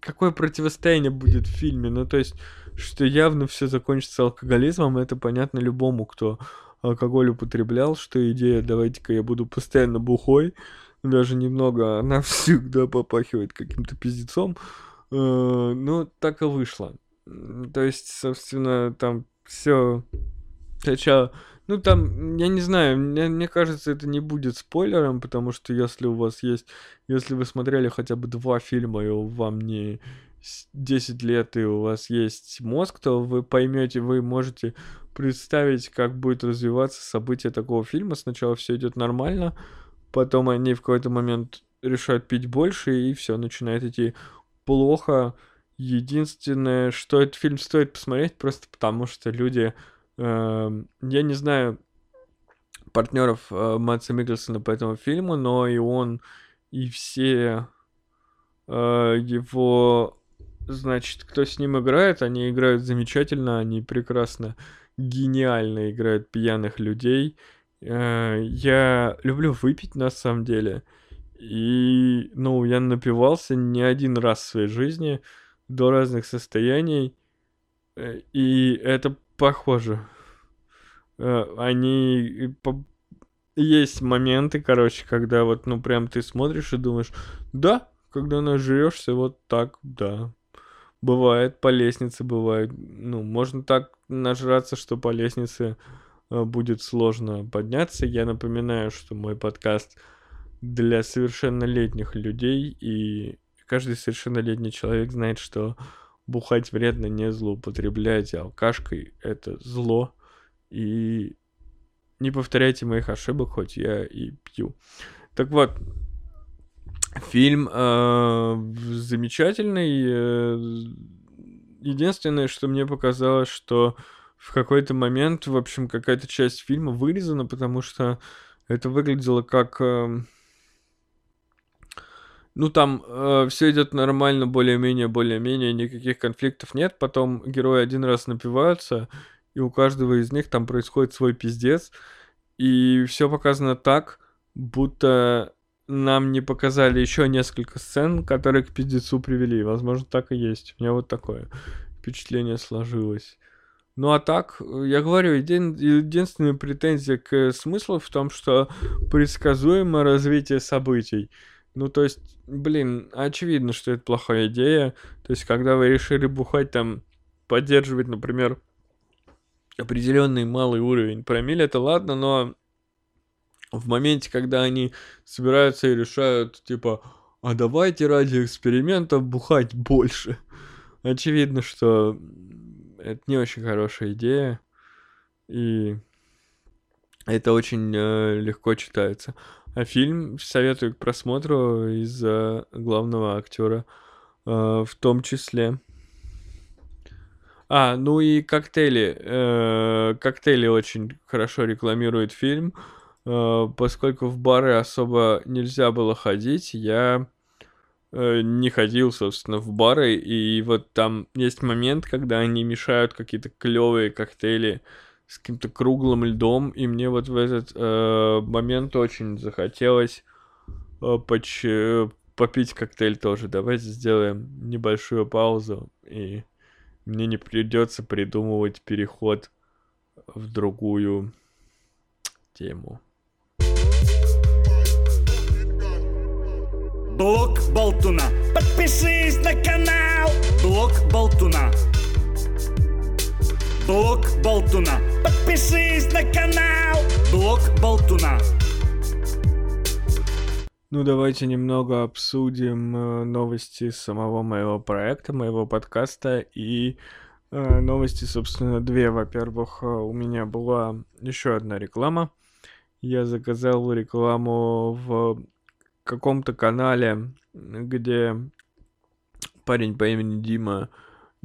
какое противостояние будет в фильме. Ну, то есть, что явно все закончится алкоголизмом, это понятно любому, кто алкоголь употреблял, что идея «давайте-ка я буду постоянно бухой», даже немного, она всегда попахивает каким-то пиздецом. Э, ну, так и вышло. То есть, собственно, там все. Сначала, ну там, я не знаю, мне, мне кажется, это не будет спойлером, потому что если у вас есть, если вы смотрели хотя бы два фильма, и вам не 10 лет, и у вас есть мозг, то вы поймете, вы можете представить, как будет развиваться событие такого фильма. Сначала все идет нормально, потом они в какой-то момент решают пить больше, и все начинает идти плохо. Единственное, что этот фильм стоит посмотреть, просто потому что люди... Э, я не знаю партнеров э, Матса Микельсона по этому фильму, но и он, и все э, его... Значит, кто с ним играет, они играют замечательно, они прекрасно, гениально играют пьяных людей. Э, я люблю выпить на самом деле. И, ну, я напивался не один раз в своей жизни до разных состояний, и это похоже. Э, они... Есть моменты, короче, когда вот, ну, прям ты смотришь и думаешь, да, когда нажрешься, вот так, да. Бывает, по лестнице бывает. Ну, можно так нажраться, что по лестнице э, будет сложно подняться. Я напоминаю, что мой подкаст для совершеннолетних людей, и каждый совершеннолетний человек знает, что бухать вредно, не злоупотреблять алкашкой — это зло. И не повторяйте моих ошибок, хоть я и пью. Так вот, фильм э, замечательный. Э, единственное, что мне показалось, что в какой-то момент, в общем, какая-то часть фильма вырезана, потому что это выглядело как... Э, ну, там э, все идет нормально, более-менее, более-менее, никаких конфликтов нет. Потом герои один раз напиваются, и у каждого из них там происходит свой пиздец. И все показано так, будто нам не показали еще несколько сцен, которые к пиздецу привели. Возможно, так и есть. У меня вот такое впечатление сложилось. Ну а так, я говорю, един, единственная претензия к смыслу в том, что предсказуемо развитие событий. Ну, то есть, блин, очевидно, что это плохая идея. То есть, когда вы решили бухать, там, поддерживать, например, определенный малый уровень промилле, это ладно, но в моменте, когда они собираются и решают, типа, а давайте ради эксперимента бухать больше. Очевидно, что это не очень хорошая идея, и это очень э, легко читается. А фильм советую к просмотру из-за главного актера э, в том числе. А, ну и коктейли. Э, коктейли очень хорошо рекламирует фильм. Э, поскольку в бары особо нельзя было ходить, я не ходил, собственно, в бары. И вот там есть момент, когда они мешают какие-то клевые коктейли с каким-то круглым льдом, и мне вот в этот э, момент очень захотелось э, поч э, попить коктейль тоже. Давайте сделаем небольшую паузу, и мне не придется придумывать переход в другую тему. Блок Болтуна. Подпишись на канал. Блок Болтуна. Блок Болтуна. Подпишись на канал. Блок Болтуна. Ну, давайте немного обсудим э, новости самого моего проекта, моего подкаста и э, новости, собственно, две. Во-первых, э, у меня была еще одна реклама. Я заказал рекламу в каком-то канале, где парень по имени Дима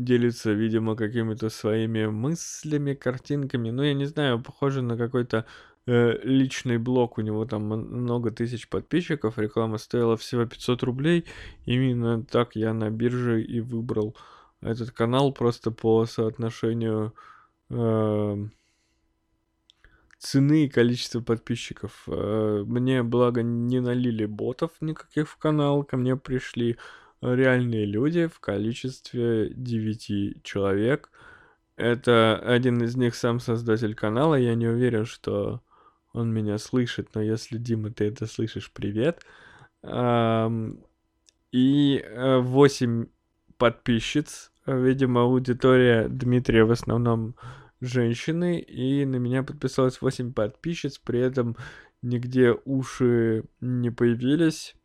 делится, видимо, какими-то своими мыслями, картинками. Ну, я не знаю, похоже на какой-то э, личный блог. У него там много тысяч подписчиков. Реклама стоила всего 500 рублей. Именно так я на бирже и выбрал этот канал просто по соотношению э, цены и количества подписчиков. Э, мне, благо, не налили ботов никаких в канал. Ко мне пришли реальные люди в количестве 9 человек. Это один из них сам создатель канала. Я не уверен, что он меня слышит, но если, Дима, ты это слышишь, привет. И 8 э, подписчиц. Видимо, аудитория Дмитрия в основном женщины. И на меня подписалось 8 подписчиц. При этом нигде уши не появились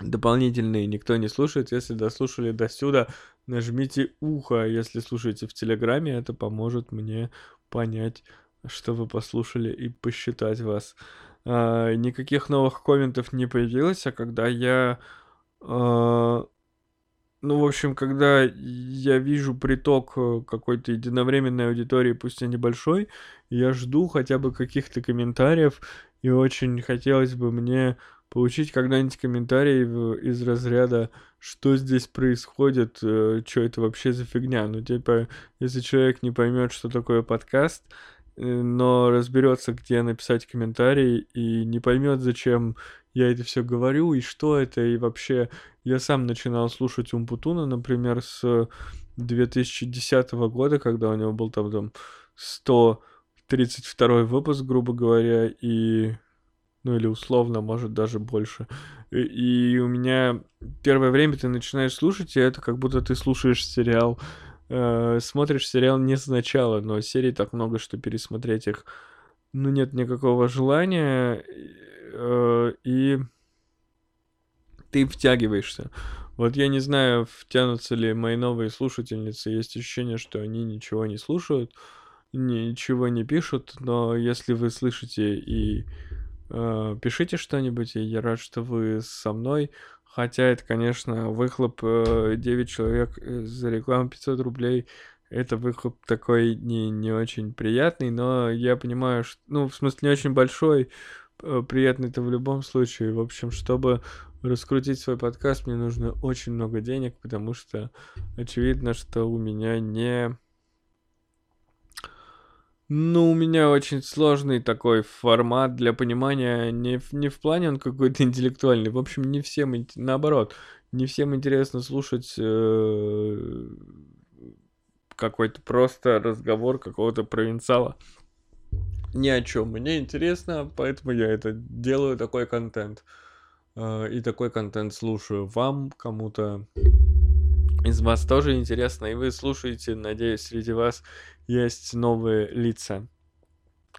дополнительные никто не слушает. Если дослушали до сюда, нажмите ухо. Если слушаете в Телеграме, это поможет мне понять, что вы послушали и посчитать вас. А, никаких новых комментов не появилось, а когда я... А, ну, в общем, когда я вижу приток э, какой-то единовременной аудитории, пусть и небольшой, я жду хотя бы каких-то комментариев, и очень хотелось бы мне получить когда-нибудь комментарий из разряда, что здесь происходит, э, что это вообще за фигня. Ну, типа, если человек не поймет, что такое подкаст, э, но разберется, где написать комментарий, и не поймет, зачем я это все говорю, и что это, и вообще я сам начинал слушать Умпутуна, например, с 2010 года, когда у него был там, там 132 выпуск, грубо говоря, и ну или условно, может даже больше. И, и у меня первое время ты начинаешь слушать, и это как будто ты слушаешь сериал, э, смотришь сериал не сначала, но серий так много, что пересмотреть их, ну нет никакого желания, э, и ты втягиваешься. Вот я не знаю, втянутся ли мои новые слушательницы, есть ощущение, что они ничего не слушают, ничего не пишут, но если вы слышите и пишите что-нибудь, я рад, что вы со мной. Хотя это, конечно, выхлоп 9 э, человек за рекламу 500 рублей. Это выхлоп такой не, не очень приятный, но я понимаю, что, ну, в смысле, не очень большой, э, приятный это в любом случае. В общем, чтобы раскрутить свой подкаст, мне нужно очень много денег, потому что очевидно, что у меня не ну, у меня очень сложный такой формат для понимания, не не в плане он какой-то интеллектуальный, в общем, не всем, наоборот, не всем интересно слушать э, какой-то просто разговор какого-то провинциала ни о чем. Мне интересно, поэтому я это делаю, такой контент. Э, и такой контент слушаю вам, кому-то из вас тоже интересно, и вы слушаете, надеюсь, среди вас есть новые лица.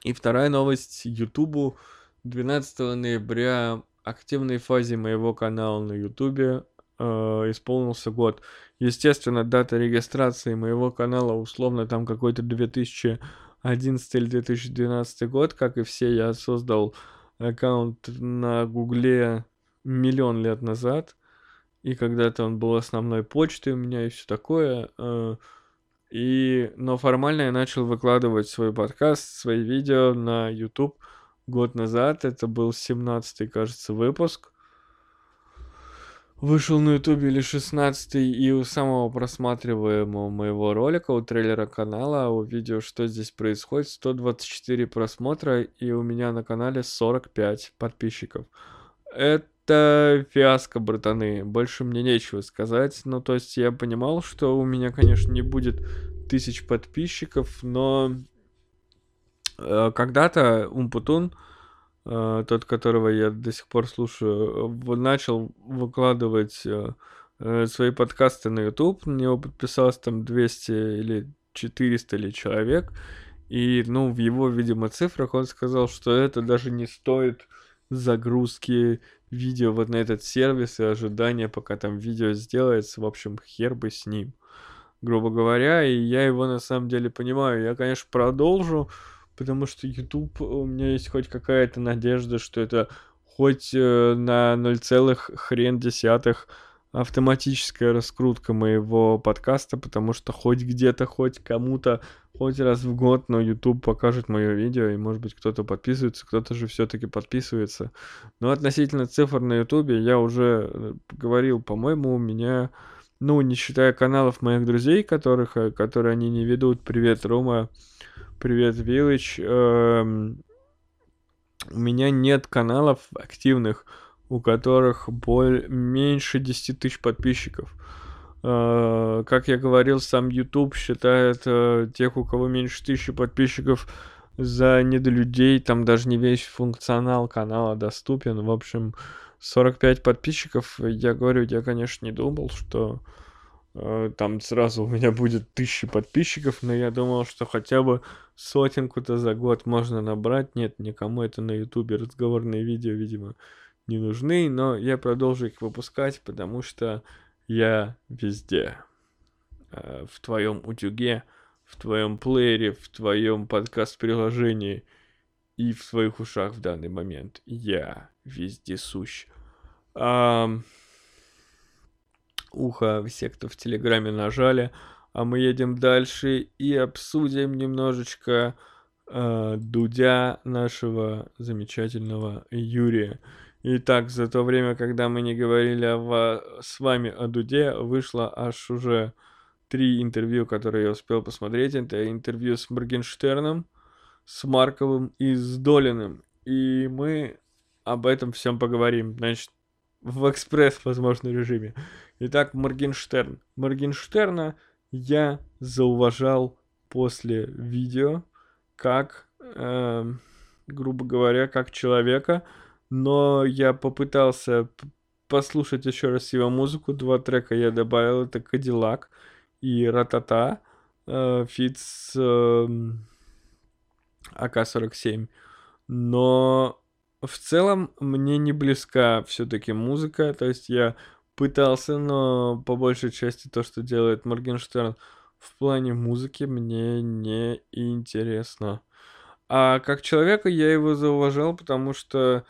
И вторая новость Ютубу. 12 ноября активной фазе моего канала на Ютубе э, исполнился год. Естественно, дата регистрации моего канала условно там какой-то 2011 или 2012 год. Как и все, я создал аккаунт на Гугле миллион лет назад. И когда-то он был основной почтой у меня и все такое. Э, и, но формально я начал выкладывать свой подкаст, свои видео на YouTube год назад. Это был 17-й, кажется, выпуск. Вышел на YouTube или 16 и у самого просматриваемого моего ролика, у трейлера канала, у видео, что здесь происходит, 124 просмотра, и у меня на канале 45 подписчиков. Это это фиаско, братаны. Больше мне нечего сказать. Ну, то есть я понимал, что у меня, конечно, не будет тысяч подписчиков, но э, когда-то Умпутун э, тот, которого я до сих пор слушаю, начал выкладывать э, свои подкасты на YouTube. На него подписалось там 200 или 400 или человек. И, ну, в его, видимо, цифрах он сказал, что это даже не стоит загрузки видео вот на этот сервис и ожидания, пока там видео сделается. В общем, хер бы с ним, грубо говоря. И я его на самом деле понимаю. Я, конечно, продолжу, потому что YouTube, у меня есть хоть какая-то надежда, что это хоть э, на 0, хрен десятых автоматическая раскрутка моего подкаста, потому что хоть где-то, хоть кому-то, хоть раз в год, но YouTube покажет мое видео, и может быть кто-то подписывается, кто-то же все-таки подписывается. Но относительно цифр на YouTube я уже э, говорил, по-моему, у меня, ну, не считая каналов моих друзей, которых, э, которые они не ведут, привет, Рома, привет, Виллич, эм, у меня нет каналов активных, у которых боль меньше 10 тысяч подписчиков. Uh, как я говорил, сам YouTube считает uh, тех, у кого меньше тысячи подписчиков, за недолюдей. Там даже не весь функционал канала доступен. В общем, 45 подписчиков. Я говорю, я, конечно, не думал, что uh, там сразу у меня будет тысячи подписчиков, но я думал, что хотя бы сотенку-то за год можно набрать. Нет, никому это на YouTube разговорные видео, видимо, не нужны, но я продолжу их выпускать, потому что я везде. Э, в твоем утюге, в твоем плеере, в твоем подкаст-приложении и в своих ушах в данный момент. Я везде сущ. А, ухо все, кто в Телеграме нажали. А мы едем дальше и обсудим немножечко э, Дудя нашего замечательного Юрия. Итак, за то время, когда мы не говорили о, с вами о Дуде, вышло аж уже три интервью, которые я успел посмотреть. Это интервью с Моргенштерном, с Марковым и с Долиным. И мы об этом всем поговорим. Значит, в экспресс, возможно, режиме. Итак, Моргенштерн. Моргенштерна я зауважал после видео, как, э, грубо говоря, как человека, но я попытался послушать еще раз его музыку. Два трека я добавил. Это Кадиллак и Ратата. Э, feat с э, АК-47. Но в целом мне не близка все-таки музыка. То есть я пытался, но по большей части то, что делает Моргенштерн в плане музыки, мне не интересно. А как человека я его зауважал, потому что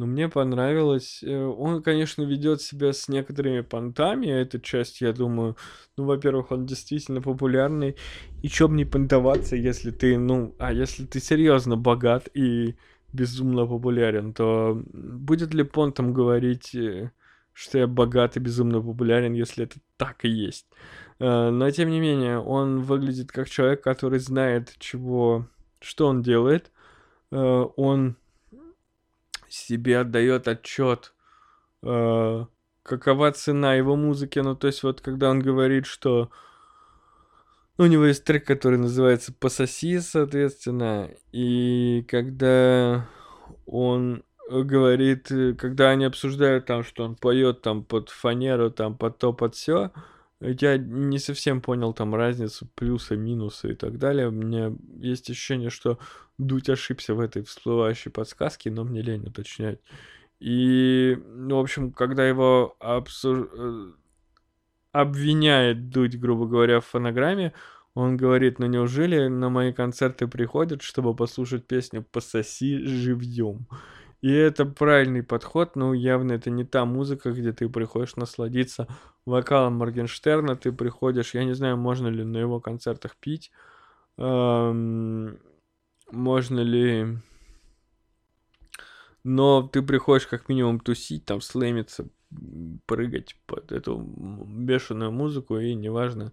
но мне понравилось. Э, он, конечно, ведет себя с некоторыми понтами. Эта часть, я думаю, ну, во-первых, он действительно популярный. И чё не понтоваться, если ты, ну, а если ты серьезно богат и безумно популярен, то будет ли понтом говорить, э, что я богат и безумно популярен, если это так и есть? Э, но, тем не менее, он выглядит как человек, который знает, чего, что он делает. Он себе отдает отчет, э, какова цена его музыки. Ну, то есть, вот когда он говорит, что у него есть трек, который называется «Пососи», соответственно, и когда он говорит, когда они обсуждают там, что он поет там под фанеру, там под то, под все, я не совсем понял там разницу, плюсы, минусы и так далее. У меня есть ощущение, что Дудь ошибся в этой всплывающей подсказке, но мне лень уточнять. И, ну, в общем, когда его обсуж... Э, обвиняет Дудь, грубо говоря, в фонограмме, он говорит, ну неужели на мои концерты приходят, чтобы послушать песню «Пососи живьем»? И это правильный подход, но явно это не та музыка, где ты приходишь насладиться вокалом Моргенштерна, ты приходишь, я не знаю, можно ли на его концертах пить, эм, можно ли... Но ты приходишь как минимум тусить, там слэмиться, прыгать под эту бешеную музыку, и неважно,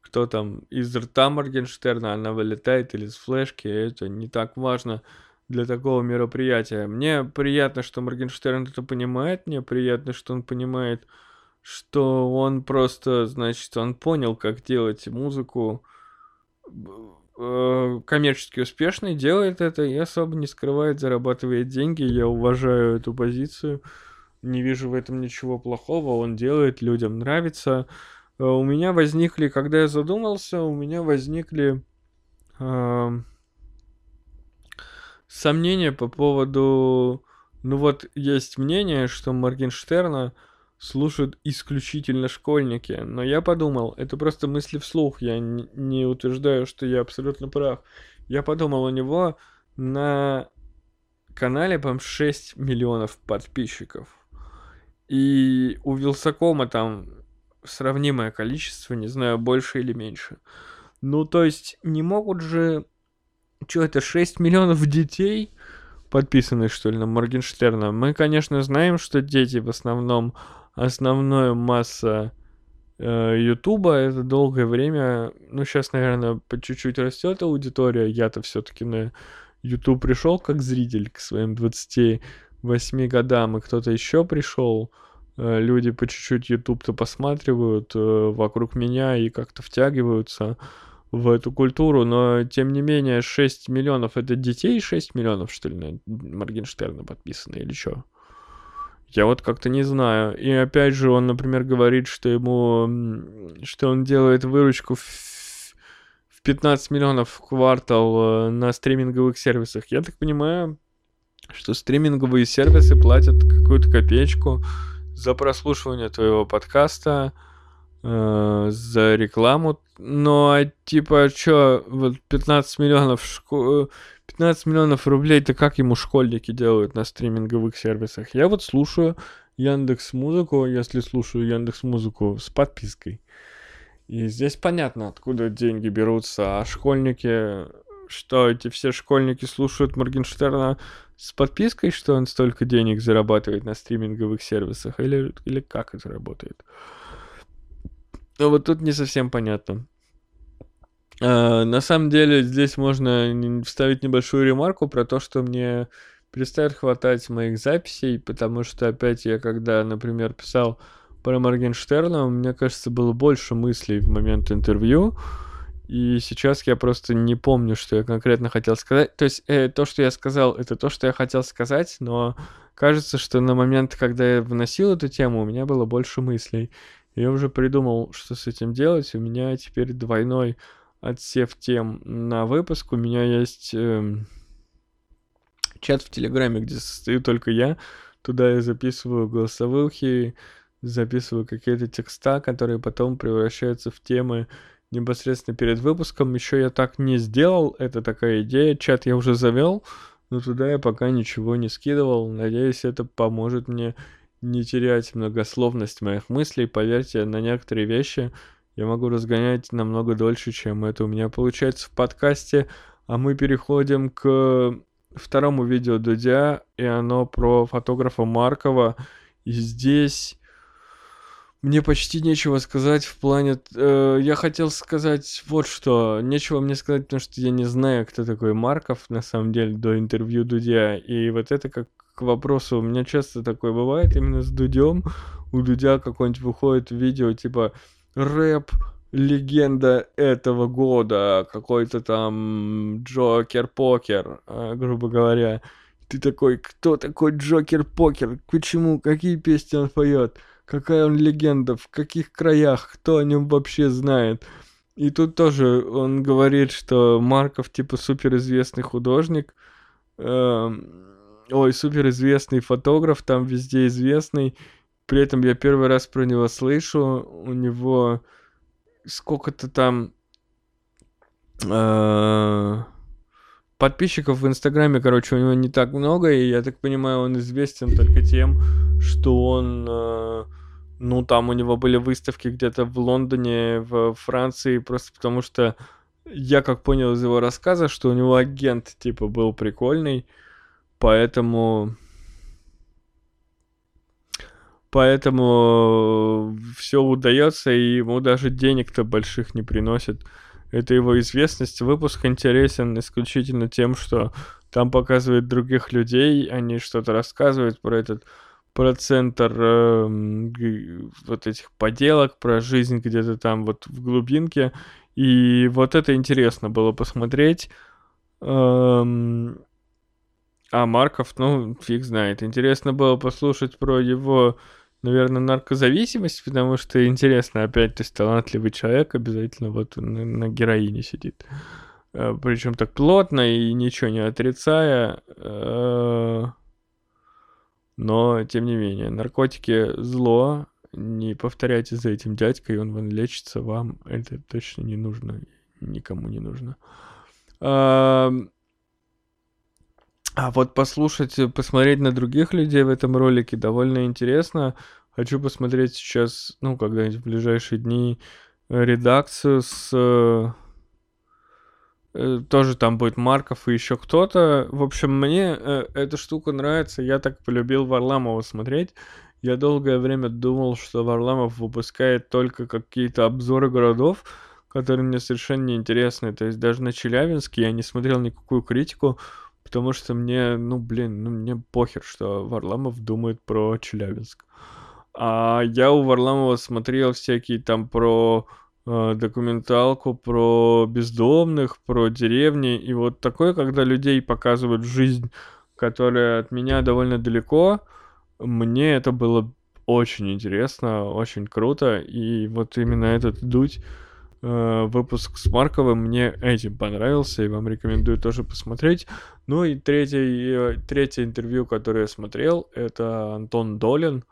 кто там из рта Моргенштерна, она вылетает или с флешки, это не так важно для такого мероприятия. Мне приятно, что Моргенштерн это понимает, мне приятно, что он понимает, что он просто, значит, он понял, как делать музыку, э, коммерчески успешный, делает это и особо не скрывает, зарабатывает деньги. Я уважаю эту позицию. Не вижу в этом ничего плохого. Он делает, людям нравится. Э, у меня возникли, когда я задумался, у меня возникли э, сомнения по поводу... Ну вот есть мнение, что Моргенштерна слушают исключительно школьники. Но я подумал, это просто мысли вслух, я не утверждаю, что я абсолютно прав. Я подумал, у него на канале, по 6 миллионов подписчиков. И у Вилсакома там сравнимое количество, не знаю, больше или меньше. Ну, то есть, не могут же... Что это, 6 миллионов детей подписаны, что ли, на Моргенштерна? Мы, конечно, знаем, что дети в основном основная масса э, Ютуба это долгое время, ну сейчас, наверное, по чуть-чуть растет аудитория. Я-то все-таки на YouTube пришел как зритель к своим 28 годам, и кто-то еще пришел. Э, люди по чуть-чуть YouTube-то посматривают э, вокруг меня и как-то втягиваются в эту культуру, но тем не менее 6 миллионов это детей 6 миллионов, что ли, на Моргенштерна подписаны или что? Я вот как-то не знаю. И опять же, он, например, говорит, что ему, что он делает выручку в, в 15 миллионов в квартал э, на стриминговых сервисах. Я так понимаю, что стриминговые сервисы платят какую-то копеечку за прослушивание твоего подкаста, э, за рекламу. Но, а, типа, что, вот 15 миллионов шко... 15 миллионов рублей, то как ему школьники делают на стриминговых сервисах? Я вот слушаю Яндекс Музыку, если слушаю Яндекс Музыку с подпиской. И здесь понятно, откуда деньги берутся, а школьники, что эти все школьники слушают Моргенштерна с подпиской, что он столько денег зарабатывает на стриминговых сервисах, или, или как это работает? Но вот тут не совсем понятно. А, на самом деле здесь можно вставить небольшую ремарку про то, что мне перестает хватать моих записей, потому что опять я когда, например, писал про Моргенштерна, мне кажется, было больше мыслей в момент интервью, и сейчас я просто не помню, что я конкретно хотел сказать. То есть э, то, что я сказал, это то, что я хотел сказать, но кажется, что на момент, когда я вносил эту тему, у меня было больше мыслей. Я уже придумал, что с этим делать. У меня теперь двойной отсев тем на выпуск. У меня есть э, чат в Телеграме, где состою только я. Туда я записываю голосовухи, записываю какие-то текста, которые потом превращаются в темы непосредственно перед выпуском. Еще я так не сделал, это такая идея. Чат я уже завел, но туда я пока ничего не скидывал. Надеюсь, это поможет мне не терять многословность моих мыслей. Поверьте, на некоторые вещи я могу разгонять намного дольше, чем это у меня получается в подкасте. А мы переходим к второму видео Дудя, и оно про фотографа Маркова. И здесь мне почти нечего сказать в плане... Э, я хотел сказать вот что. Нечего мне сказать, потому что я не знаю, кто такой Марков, на самом деле, до интервью Дудя. И вот это как к вопросу. У меня часто такое бывает именно с Дудем. У Дудя какое-нибудь выходит видео, типа рэп легенда этого года, какой-то там Джокер Покер, а, грубо говоря. Ты такой, кто такой Джокер Покер? Почему? Какие песни он поет? Какая он легенда? В каких краях? Кто о нем вообще знает? И тут тоже он говорит, что Марков типа суперизвестный художник, э, ой, суперизвестный фотограф, там везде известный. При этом я первый раз про него слышу. У него сколько-то там э, подписчиков в Инстаграме, короче, у него не так много, и я так понимаю, он известен только тем, что он, э, ну, там у него были выставки где-то в Лондоне, в Франции, просто потому что я как понял из его рассказа, что у него агент, типа, был прикольный, поэтому Поэтому все удается, и ему даже денег-то больших не приносит. Это его известность. Выпуск интересен исключительно тем, что там показывают других людей, они что-то рассказывают про этот про центр э, вот этих поделок, про жизнь где-то там вот в глубинке. И вот это интересно было посмотреть. Эм, а Марков, ну, фиг знает. Интересно было послушать про его, наверное, наркозависимость, потому что интересно, опять, то есть талантливый человек обязательно вот на, на героине сидит. Э, Причем так плотно и ничего не отрицая. Э, но, тем не менее, наркотики зло. Не повторяйте за этим дядькой, он вон лечится, вам это точно не нужно. Никому не нужно. А вот послушать, посмотреть на других людей в этом ролике довольно интересно. Хочу посмотреть сейчас, ну, когда-нибудь в ближайшие дни, редакцию с Э, тоже там будет Марков и еще кто-то. В общем, мне э, эта штука нравится. Я так полюбил Варламова смотреть. Я долгое время думал, что Варламов выпускает только какие-то обзоры городов, которые мне совершенно не интересны. То есть даже на Челябинске я не смотрел никакую критику, потому что мне, ну блин, ну мне похер, что Варламов думает про Челябинск. А я у Варламова смотрел всякие там про э, документалку про бездомных, про деревни. И вот такое, когда людей показывают жизнь, которая от меня довольно далеко, мне это было очень интересно, очень круто. И вот именно этот дуть выпуск с Марковым мне этим понравился, и вам рекомендую тоже посмотреть. Ну и третье, третье интервью, которое я смотрел, это Антон Долин.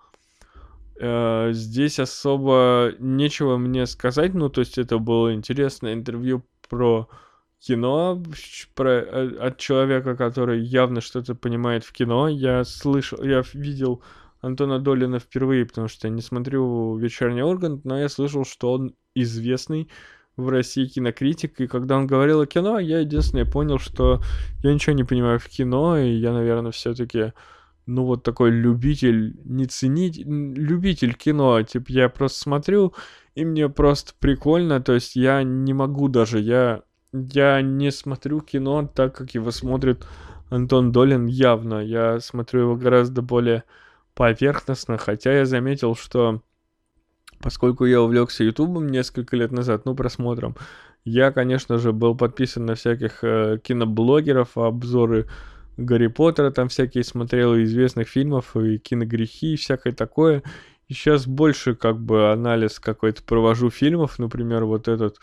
Э, здесь особо нечего мне сказать, ну, то есть это было интересное интервью про кино, про, э, от человека, который явно что-то понимает в кино. Я слышал, я видел Антона Долина впервые, потому что я не смотрю «Вечерний орган», но я слышал, что он известный в России кинокритик, и когда он говорил о кино, я единственное понял, что я ничего не понимаю в кино, и я, наверное, все-таки ну, вот такой любитель, не ценить, любитель кино, типа, я просто смотрю, и мне просто прикольно, то есть я не могу даже, я, я не смотрю кино так, как его смотрит Антон Долин явно, я смотрю его гораздо более поверхностно, хотя я заметил, что поскольку я увлекся Ютубом несколько лет назад, ну, просмотром, я, конечно же, был подписан на всяких э, киноблогеров, обзоры Гарри Поттера там всякие смотрел, и известных фильмов, и киногрехи, и всякое такое. И сейчас больше как бы анализ какой-то провожу фильмов, например, вот этот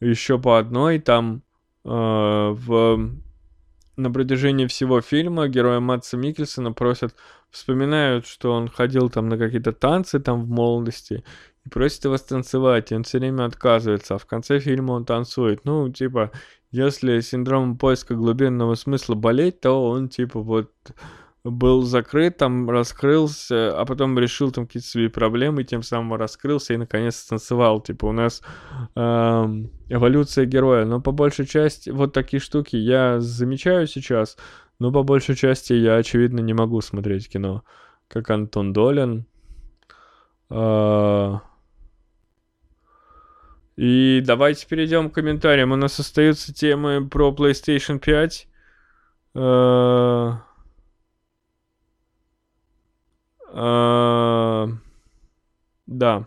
еще по одной, там э, в на протяжении всего фильма героя Матса Микельсона просят, вспоминают, что он ходил там на какие-то танцы там в молодости, и просит его станцевать, и он все время отказывается, а в конце фильма он танцует. Ну, типа, если синдромом поиска глубинного смысла болеть, то он типа вот был закрыт, там раскрылся, а потом решил там какие-то свои проблемы, тем самым раскрылся и наконец станцевал. Типа у нас э, эволюция героя. Но по большей части вот такие штуки я замечаю сейчас, но по большей части я, очевидно, не могу смотреть кино. Как Антон Долин. Э, и давайте перейдем к комментариям. У нас остаются темы про PlayStation 5. Э, э, да.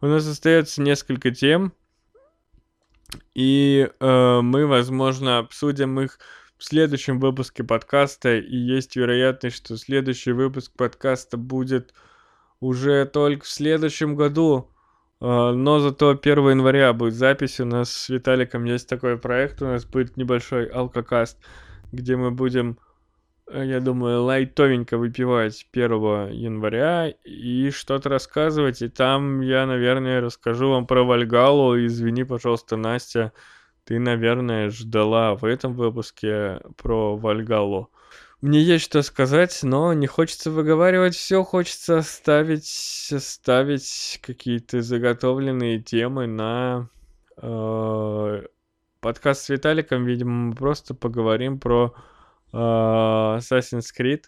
У нас остается несколько тем. И э, мы, возможно, обсудим их в следующем выпуске подкаста. И есть вероятность, что следующий выпуск подкаста будет уже только в следующем году. А, но зато 1 января будет запись. У нас с Виталиком есть такой проект. У нас будет небольшой алкокаст, где мы будем, э, я думаю, лайтовенько выпивать 1 января и что-то рассказывать. И там я, наверное, расскажу вам про Вальгалу. Извини, пожалуйста, Настя, ты, наверное, ждала в этом выпуске про Вальгалу. Мне есть что сказать, но не хочется выговаривать все, хочется ставить, ставить какие-то заготовленные темы на э, подкаст с Виталиком. Видимо, мы просто поговорим про э, Assassin's Creed.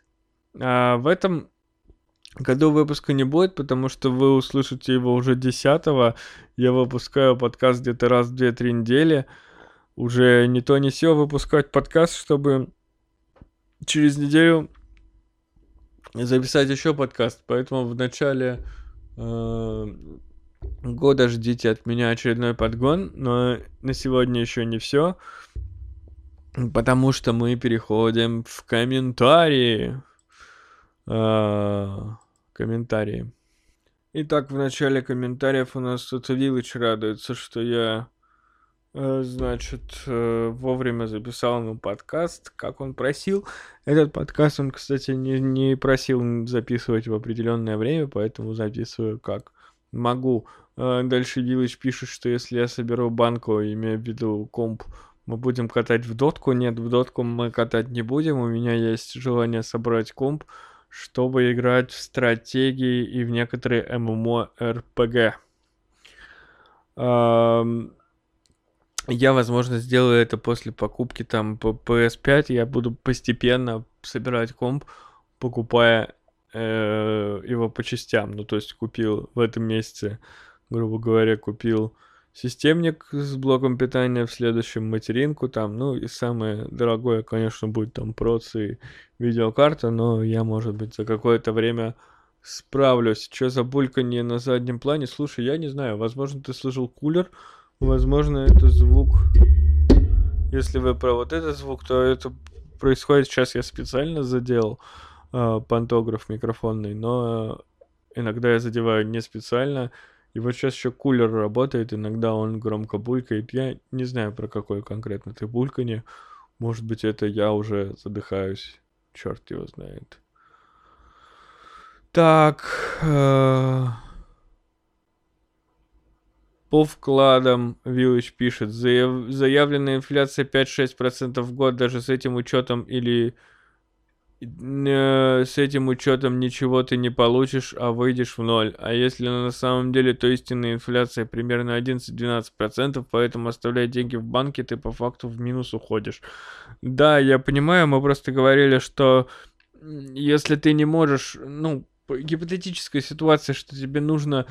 А в этом году выпуска не будет, потому что вы услышите его уже 10 -го. Я выпускаю подкаст где-то раз в 2-3 недели. Уже не то не все выпускать подкаст, чтобы через неделю записать еще подкаст, поэтому в начале э, года ждите от меня очередной подгон, но на сегодня еще не все, потому что мы переходим в комментарии. А, комментарии. Итак, в начале комментариев у нас тут Вилыч радуется, что я, э, значит, э, вовремя записал ему подкаст, как он просил. Этот подкаст он, кстати, не, не просил записывать в определенное время, поэтому записываю как могу. Э, дальше Вилыч пишет, что если я соберу банку, имея в виду комп, мы будем катать в дотку. Нет, в дотку мы катать не будем. У меня есть желание собрать комп, чтобы играть в стратегии и в некоторые MMORPG. Я, возможно, сделаю это после покупки там по PS5. Я буду постепенно собирать комп, покупая э, его по частям. Ну, то есть купил в этом месяце, грубо говоря, купил системник с блоком питания, в следующем материнку там, ну и самое дорогое, конечно, будет там проц и видеокарта, но я, может быть, за какое-то время справлюсь. Что за бульканье на заднем плане? Слушай, я не знаю, возможно, ты слышал кулер, возможно, это звук... Если вы про вот этот звук, то это происходит сейчас, я специально задел э, пантограф микрофонный, но иногда я задеваю не специально, и вот сейчас еще кулер работает, иногда он громко булькает. Я не знаю, про какое конкретно ты бульканье. Может быть, это я уже задыхаюсь. Черт его знает. Так. Э... По вкладам Village пишет. Заяв... Заявленная инфляция 5-6% в год даже с этим учетом или с этим учетом ничего ты не получишь, а выйдешь в ноль. А если на самом деле, то истинная инфляция примерно 11-12%, поэтому оставляя деньги в банке, ты по факту в минус уходишь. Да, я понимаю, мы просто говорили, что если ты не можешь, ну, гипотетическая ситуация, что тебе нужно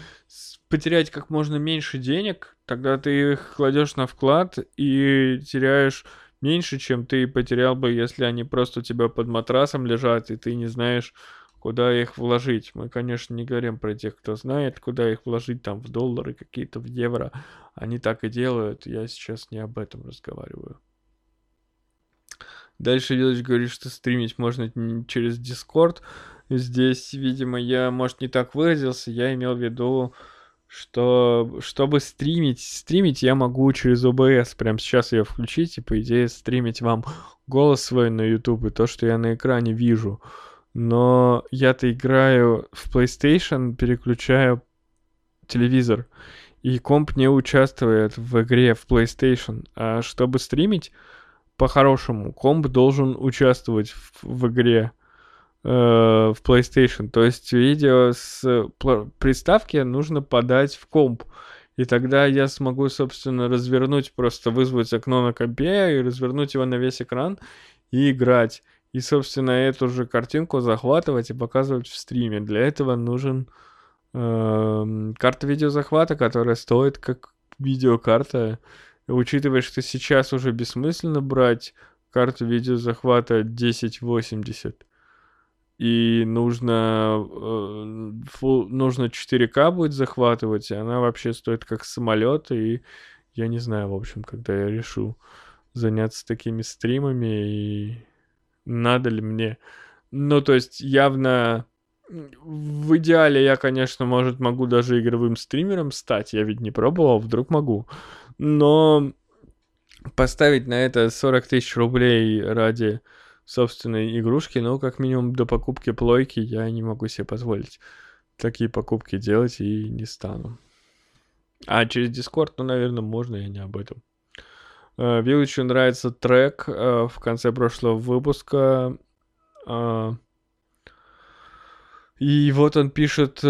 потерять как можно меньше денег, тогда ты их кладешь на вклад и теряешь меньше, чем ты потерял бы, если они просто у тебя под матрасом лежат, и ты не знаешь, куда их вложить. Мы, конечно, не говорим про тех, кто знает, куда их вложить, там, в доллары, какие-то в евро. Они так и делают. Я сейчас не об этом разговариваю. Дальше Вилыч говорит, что стримить можно через Discord. Здесь, видимо, я, может, не так выразился. Я имел в виду что чтобы стримить, стримить я могу через OBS. Прям сейчас ее включить и, по идее, стримить вам голос свой на YouTube и то, что я на экране вижу. Но я-то играю в PlayStation, переключаю телевизор, и комп не участвует в игре в PlayStation. А чтобы стримить, по-хорошему, комп должен участвовать в, в игре в PlayStation. То есть видео с приставки нужно подать в комп. И тогда я смогу, собственно, развернуть, просто вызвать окно на компе и развернуть его на весь экран и играть. И, собственно, эту же картинку захватывать и показывать в стриме. Для этого нужен э, карта видеозахвата, которая стоит как видеокарта. Учитывая, что сейчас уже бессмысленно брать карту видеозахвата 1080 и нужно, э, фу, нужно 4К будет захватывать, и она вообще стоит как самолет, и я не знаю, в общем, когда я решу заняться такими стримами, и надо ли мне. Ну, то есть, явно в идеале я, конечно, может, могу даже игровым стримером стать, я ведь не пробовал, вдруг могу. Но поставить на это 40 тысяч рублей ради собственной игрушки, но как минимум до покупки плойки я не могу себе позволить такие покупки делать и не стану. А через Discord, ну, наверное, можно, я не об этом. Вилличу нравится трек э, в конце прошлого выпуска. И вот он пишет э,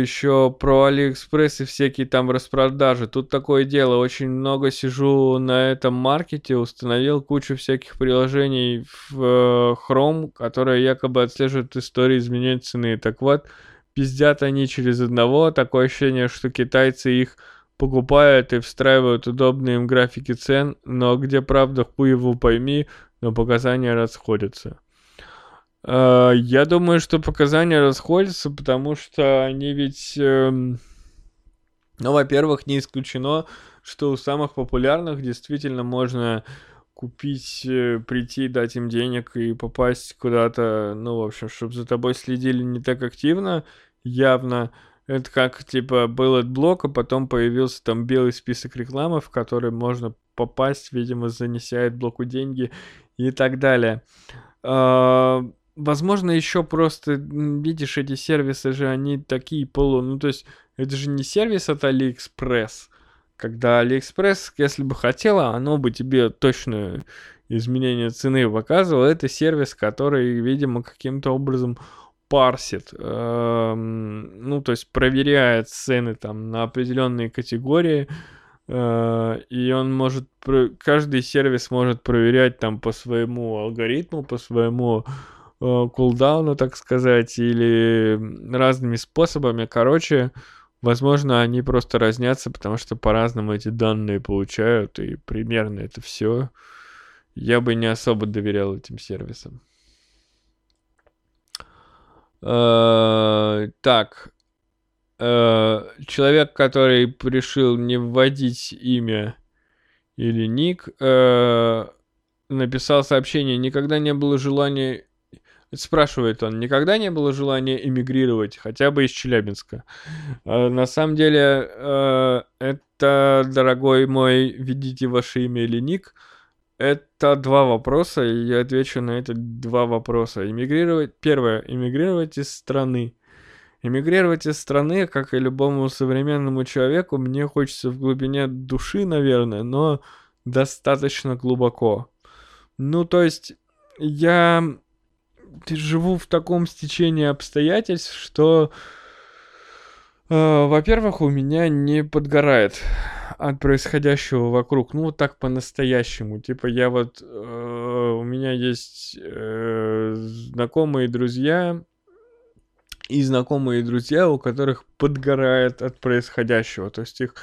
еще про Алиэкспресс и всякие там распродажи. Тут такое дело, очень много сижу на этом маркете, установил кучу всяких приложений в э, Chrome, которые якобы отслеживают истории изменения цены. Так вот, пиздят они через одного, такое ощущение, что китайцы их покупают и встраивают удобные им графики цен, но где правда хуй его пойми, но показания расходятся. Э, я думаю, что показания расходятся, потому что они ведь... Эм, Но, во-первых, не исключено, что у самых популярных действительно можно купить, э, прийти, дать им денег и попасть куда-то, ну, в общем, чтобы за тобой следили не так активно, явно. Это как, типа, был блок, а потом появился там белый список рекламы, в который можно попасть, видимо, занеся блоку деньги и так далее. Возможно, еще просто, видишь, эти сервисы же, они такие полу... Ну, то есть, это же не сервис от AliExpress, когда AliExpress, если бы хотела, оно бы тебе точно изменение цены показывало. Это сервис, который, видимо, каким-то образом парсит, э, ну, то есть проверяет цены там на определенные категории, э, и он может, каждый сервис может проверять там по своему алгоритму, по своему кулдауну, так сказать, или разными способами. Короче, Возможно, они просто разнятся, потому что по-разному эти данные получают, и примерно это все. Я бы не особо доверял этим сервисам. Э, так. Э, человек, который решил не вводить имя или ник, э, написал сообщение. Никогда не было желания Спрашивает он, никогда не было желания эмигрировать, хотя бы из Челябинска? Э, на самом деле, э, это, дорогой мой, видите ваше имя или ник, это два вопроса, и я отвечу на эти два вопроса. Эмигрировать, первое, эмигрировать из страны. Эмигрировать из страны, как и любому современному человеку, мне хочется в глубине души, наверное, но достаточно глубоко. Ну, то есть, я живу в таком стечении обстоятельств, что, э, во-первых, у меня не подгорает от происходящего вокруг. Ну, вот так по-настоящему. Типа, я вот... Э, у меня есть э, знакомые друзья, и знакомые друзья, у которых подгорает от происходящего. То есть их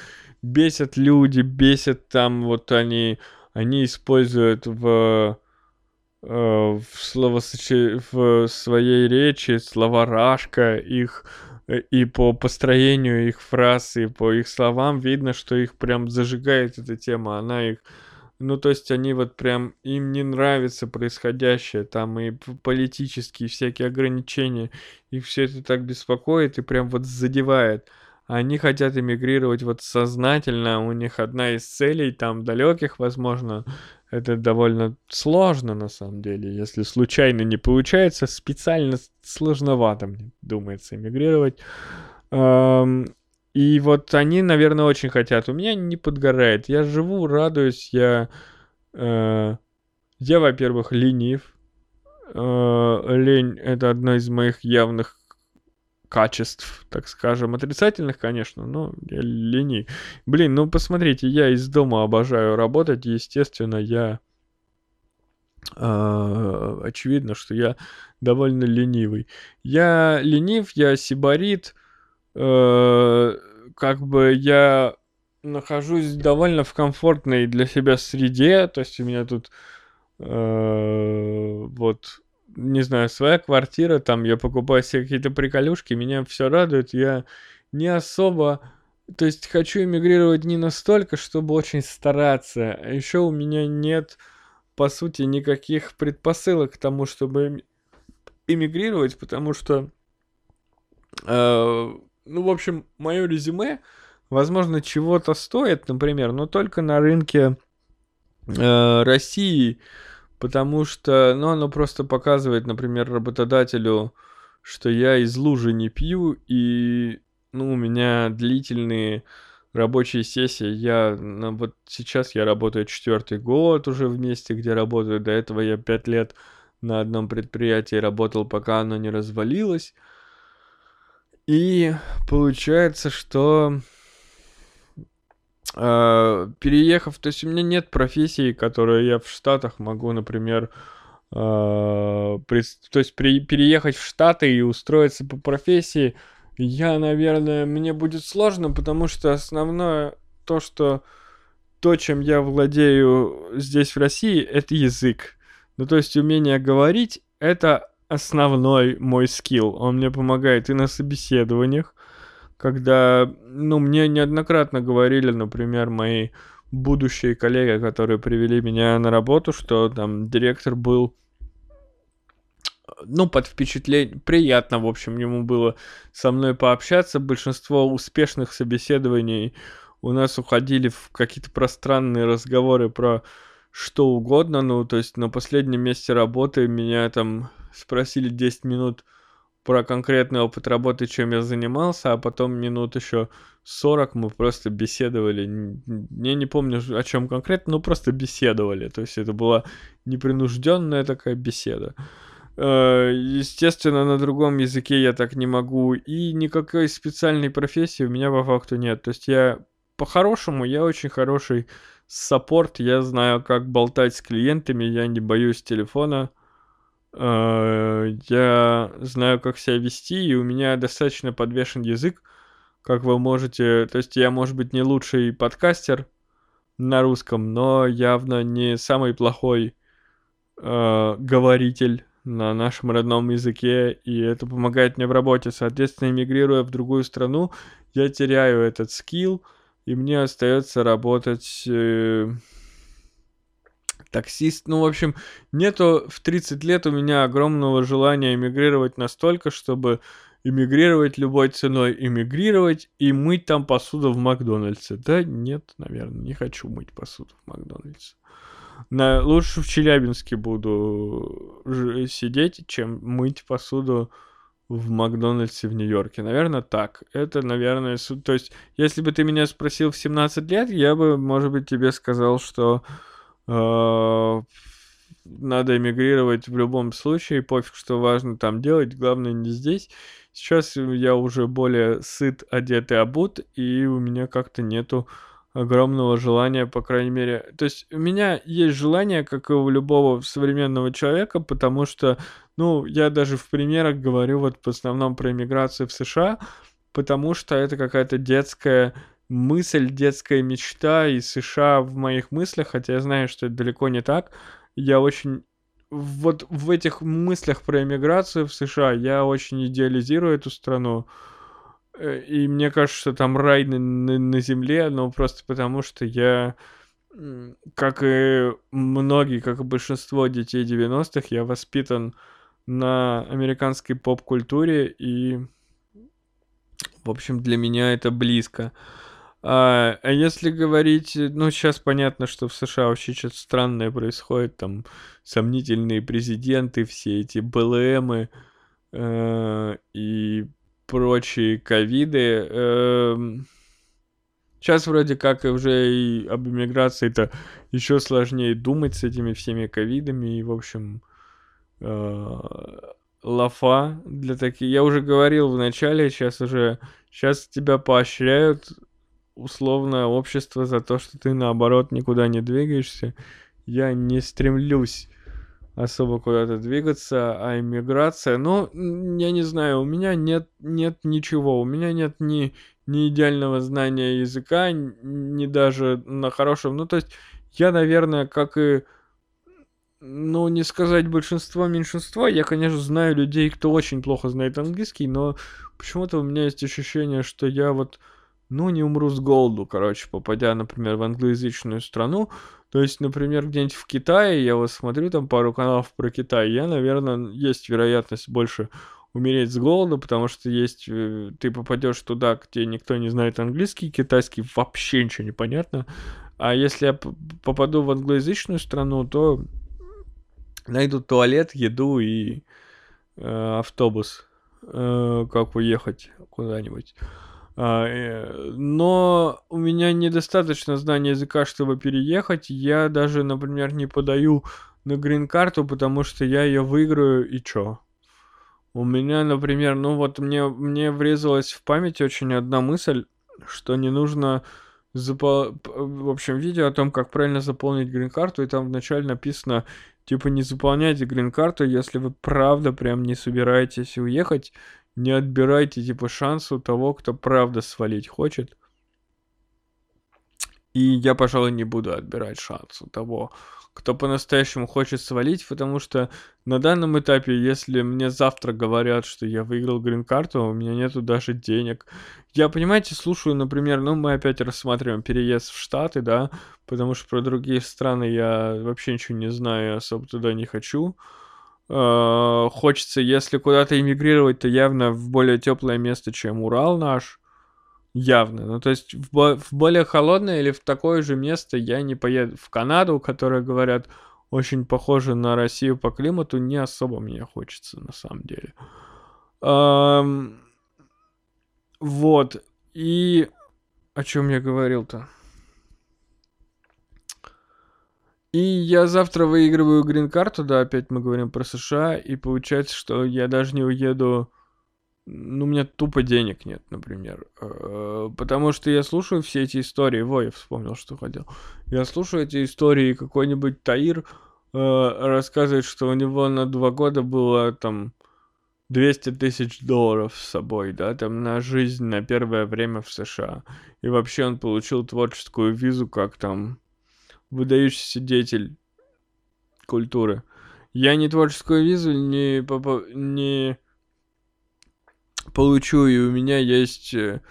бесят люди, бесят там вот они, они используют в в, словосочи... в своей речи слова Рашка, их э, и по построению их фраз, и по их словам видно, что их прям зажигает эта тема, она их ну, то есть они вот прям, им не нравится происходящее, там и политические всякие ограничения, их все это так беспокоит и прям вот задевает. Они хотят эмигрировать вот сознательно, у них одна из целей, там далеких, возможно, это довольно сложно, на самом деле. Если случайно не получается, специально сложновато, мне думается, эмигрировать. И вот они, наверное, очень хотят. У меня не подгорает. Я живу, радуюсь. Я, э, я во-первых, ленив. Э, лень — это одно из моих явных качеств, так скажем, отрицательных, конечно, но я лени. Блин, ну посмотрите, я из дома обожаю работать, естественно, я... Э, очевидно, что я довольно ленивый. Я ленив, я сибарит, э, как бы я нахожусь довольно в комфортной для себя среде, то есть у меня тут э, вот не знаю, своя квартира, там я покупаю себе какие-то приколюшки, меня все радует, я не особо, то есть хочу эмигрировать не настолько, чтобы очень стараться, а еще у меня нет, по сути, никаких предпосылок к тому, чтобы эмигрировать, потому что, э, ну, в общем, мое резюме, возможно, чего-то стоит, например, но только на рынке э, России, Потому что, ну, оно просто показывает, например, работодателю, что я из лужи не пью, и, ну, у меня длительные рабочие сессии. Я, ну, вот сейчас я работаю четвертый год уже в месте, где работаю. До этого я пять лет на одном предприятии работал, пока оно не развалилось. И получается, что переехав, то есть у меня нет профессии, которую я в Штатах могу, например, при, то есть при, переехать в Штаты и устроиться по профессии, я, наверное, мне будет сложно, потому что основное то, что то, чем я владею здесь в России, это язык. Ну, то есть умение говорить, это основной мой скилл. Он мне помогает и на собеседованиях, когда, ну, мне неоднократно говорили, например, мои будущие коллеги, которые привели меня на работу, что там директор был ну, под впечатлением, приятно, в общем, ему было со мной пообщаться. Большинство успешных собеседований у нас уходили в какие-то пространные разговоры про что угодно. Ну, то есть на последнем месте работы меня там спросили 10 минут про конкретный опыт работы, чем я занимался, а потом минут еще 40 мы просто беседовали. Я не помню, о чем конкретно, но просто беседовали. То есть это была непринужденная такая беседа. Э, естественно, на другом языке я так не могу. И никакой специальной профессии у меня по факту нет. То есть я по-хорошему, я очень хороший саппорт. Я знаю, как болтать с клиентами, я не боюсь телефона. Э, я знаю, как себя вести, и у меня достаточно подвешен язык, как вы можете... То есть я, может быть, не лучший подкастер на русском, но явно не самый плохой э, говоритель на нашем родном языке, и это помогает мне в работе. Соответственно, эмигрируя в другую страну, я теряю этот скилл, и мне остается работать э, таксист. Ну, в общем, нету в 30 лет у меня огромного желания эмигрировать настолько, чтобы эмигрировать любой ценой, эмигрировать и мыть там посуду в Макдональдсе. Да нет, наверное, не хочу мыть посуду в Макдональдсе. На, лучше в Челябинске буду сидеть, чем мыть посуду в Макдональдсе в Нью-Йорке. Наверное, так. Это, наверное, то есть, если бы ты меня спросил в 17 лет, я бы, может быть, тебе сказал, что надо эмигрировать в любом случае, пофиг, что важно там делать, главное не здесь. Сейчас я уже более сыт, одет и обут, и у меня как-то нету огромного желания, по крайней мере. То есть у меня есть желание, как и у любого современного человека, потому что, ну, я даже в примерах говорю вот в основном про иммиграцию в США, потому что это какая-то детская мысль, детская мечта, и США в моих мыслях, хотя я знаю, что это далеко не так, я очень вот в этих мыслях про иммиграцию в США я очень идеализирую эту страну, Э, и мне кажется, что там рай на, на, на земле, но просто потому, что я, как и многие, как и большинство детей 90-х, я воспитан на американской поп-культуре, и, в общем, для меня это близко. А, а если говорить, ну, сейчас понятно, что в США вообще что-то странное происходит, там сомнительные президенты, все эти БЛМы э, и прочие ковиды. Эм, сейчас вроде как уже и об иммиграции это еще сложнее думать с этими всеми ковидами. И, в общем, э, лафа для таких. Я уже говорил в начале, сейчас уже... Сейчас тебя поощряют условное общество за то, что ты наоборот никуда не двигаешься. Я не стремлюсь особо куда-то двигаться, а иммиграция, ну, я не знаю, у меня нет, нет ничего, у меня нет ни, ни идеального знания языка, ни даже на хорошем, ну, то есть я, наверное, как и, ну, не сказать большинство, меньшинство, я, конечно, знаю людей, кто очень плохо знает английский, но почему-то у меня есть ощущение, что я вот, ну, не умру с голоду, короче, попадя, например, в англоязычную страну, то есть, например, где-нибудь в Китае, я вот смотрю там пару каналов про Китай, я, наверное, есть вероятность больше умереть с голода, потому что есть, э, ты попадешь туда, где никто не знает английский, китайский вообще ничего не понятно. А если я попаду в англоязычную страну, то найду туалет, еду и э, автобус, э, как уехать куда-нибудь. А, э, но у меня недостаточно знания языка, чтобы переехать. Я даже, например, не подаю на грин-карту, потому что я ее выиграю и чё? У меня, например, ну вот мне, мне врезалась в память очень одна мысль, что не нужно запол... в общем, видео о том, как правильно заполнить грин-карту, и там вначале написано, типа, не заполняйте грин-карту, если вы правда прям не собираетесь уехать, не отбирайте, типа, шанс у того, кто правда свалить хочет. И я, пожалуй, не буду отбирать шанс у того, кто по-настоящему хочет свалить, потому что на данном этапе, если мне завтра говорят, что я выиграл грин-карту, у меня нету даже денег. Я, понимаете, слушаю, например, ну, мы опять рассматриваем переезд в Штаты, да, потому что про другие страны я вообще ничего не знаю, особо туда не хочу. Э, хочется, если куда-то эмигрировать, то явно в более теплое место, чем Урал наш. Явно. Ну, то есть в, бо- в более холодное или в такое же место я не поеду. В Канаду, которая, говорят, очень похожа на Россию по климату, не особо мне хочется, на самом деле. Эм, вот. И о чем я говорил-то? И я завтра выигрываю грин-карту, да, опять мы говорим про США, и получается, что я даже не уеду ну, у меня тупо денег нет, например. Э, потому что я слушаю все эти истории. Во, я вспомнил, что хотел. Я слушаю эти истории, какой-нибудь Таир э, рассказывает, что у него на два года было там 200 тысяч долларов с собой, да, там на жизнь, на первое время в США. И вообще он получил творческую визу, как там выдающийся деятель культуры. Я не творческую визу не, не получу, и у меня есть, э,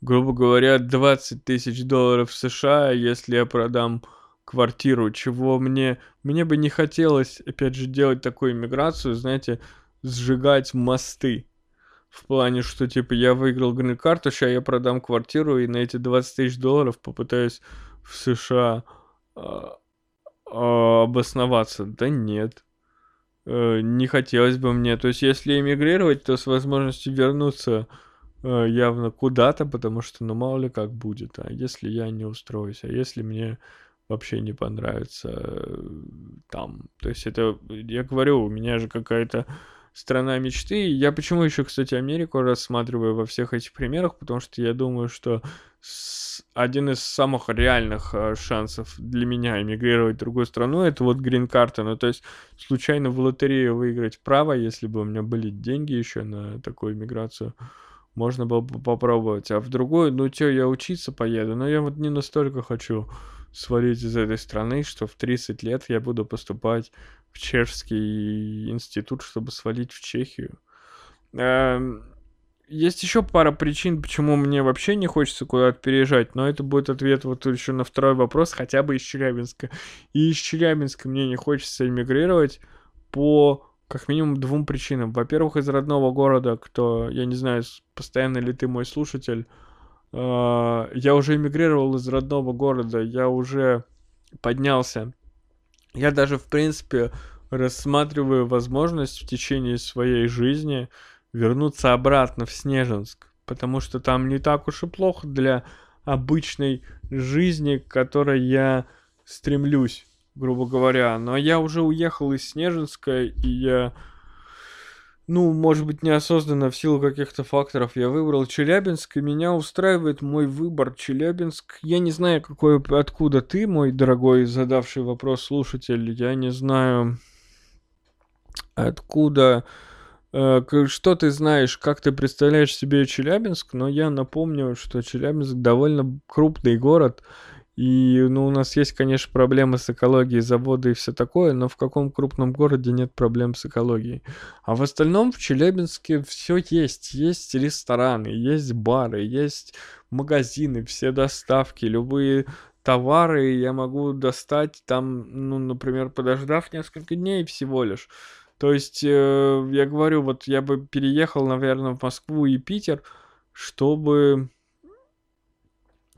грубо говоря, 20 тысяч долларов США, если я продам квартиру, чего мне... Мне бы не хотелось, опять же, делать такую иммиграцию, знаете, сжигать мосты. В плане, что, типа, я выиграл грин-карту, сейчас я продам квартиру, и на эти 20 тысяч долларов попытаюсь в США обосноваться. Да нет. Э, не хотелось бы мне. То есть, если эмигрировать, то с возможностью вернуться э, явно куда-то, потому что, ну, мало ли как будет. А если я не устроюсь, а если мне вообще не понравится э, там. То есть, это, я говорю, у меня же какая-то страна мечты. Я почему еще, кстати, Америку рассматриваю во всех этих примерах, потому что я думаю, что один из самых реальных э, шансов для меня эмигрировать в другую страну это вот грин-карта. Ну, то есть случайно в лотерею выиграть право, если бы у меня были деньги еще на такую иммиграцию, можно было бы попробовать. А в другую, ну, что, я учиться поеду, но я вот не настолько хочу свалить из этой страны, что в 30 лет я буду поступать в чешский институт, чтобы свалить в Чехию. Эм, есть еще пара причин, почему мне вообще не хочется куда-то переезжать, но это будет ответ вот еще на второй вопрос, хотя бы из Челябинска. И из Челябинска мне не хочется эмигрировать по как минимум двум причинам. Во-первых, из родного города, кто, я не знаю, постоянно ли ты мой слушатель, э, я уже эмигрировал из родного города, я уже поднялся. Я даже, в принципе, рассматриваю возможность в течение своей жизни вернуться обратно в Снежинск, потому что там не так уж и плохо для обычной жизни, к которой я стремлюсь, грубо говоря. Но я уже уехал из Снежинска, и я, ну, может быть, неосознанно в силу каких-то факторов я выбрал Челябинск, и меня устраивает мой выбор Челябинск. Я не знаю, какой, откуда ты, мой дорогой задавший вопрос слушатель, я не знаю, откуда что ты знаешь, как ты представляешь себе Челябинск, но я напомню, что Челябинск довольно крупный город, и ну, у нас есть, конечно, проблемы с экологией, заводы и все такое, но в каком крупном городе нет проблем с экологией? А в остальном в Челябинске все есть. Есть рестораны, есть бары, есть магазины, все доставки, любые товары я могу достать там, ну, например, подождав несколько дней всего лишь. То есть, э, я говорю, вот я бы переехал, наверное, в Москву и Питер, чтобы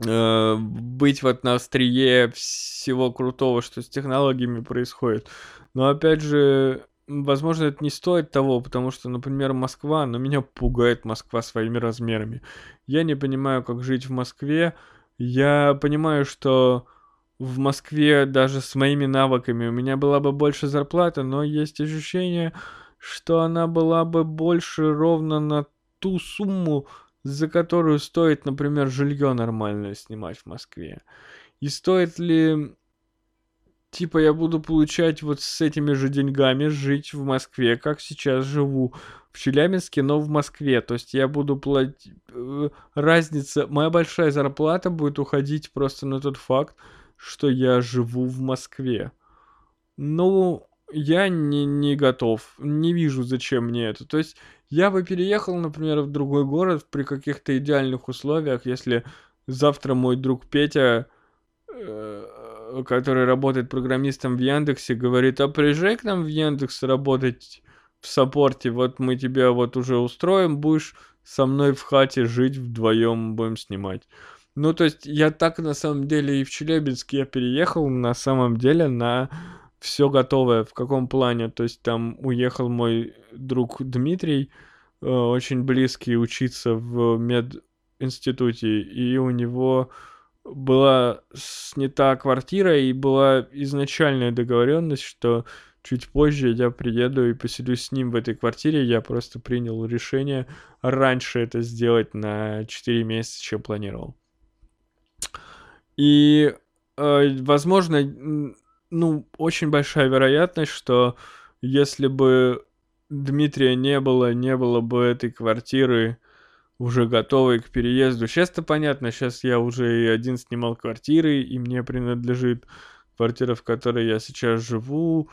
э, быть вот на острие всего крутого, что с технологиями происходит. Но опять же, возможно, это не стоит того, потому что, например, Москва, но меня пугает Москва своими размерами. Я не понимаю, как жить в Москве. Я понимаю, что в Москве даже с моими навыками у меня была бы больше зарплата, но есть ощущение, что она была бы больше ровно на ту сумму, за которую стоит, например, жилье нормальное снимать в Москве. И стоит ли, типа, я буду получать вот с этими же деньгами жить в Москве, как сейчас живу, в Челябинске, но в Москве. То есть я буду платить... Э, разница... Моя большая зарплата будет уходить просто на тот факт, что я живу в Москве. Ну, я не, не готов. Не вижу, зачем мне это. То есть я бы переехал, например, в другой город при каких-то идеальных условиях, если завтра мой друг Петя, э, который работает программистом в Яндексе, говорит, а приезжай к нам в Яндекс работать в саппорте, вот мы тебя вот уже устроим, будешь со мной в хате жить вдвоем, будем снимать. Ну, то есть я так на самом деле и в Челябинск я переехал на самом деле на все готовое. В каком плане? То есть там уехал мой друг Дмитрий, э, очень близкий, учиться в мединституте, и у него была снята квартира, и была изначальная договоренность, что чуть позже я приеду и поселюсь с ним в этой квартире. Я просто принял решение раньше это сделать на 4 месяца, чем планировал. И, э, возможно, ну, очень большая вероятность, что если бы Дмитрия не было, не было бы этой квартиры уже готовой к переезду. Сейчас-то понятно, сейчас я уже и один снимал квартиры, и мне принадлежит квартира, в которой я сейчас живу,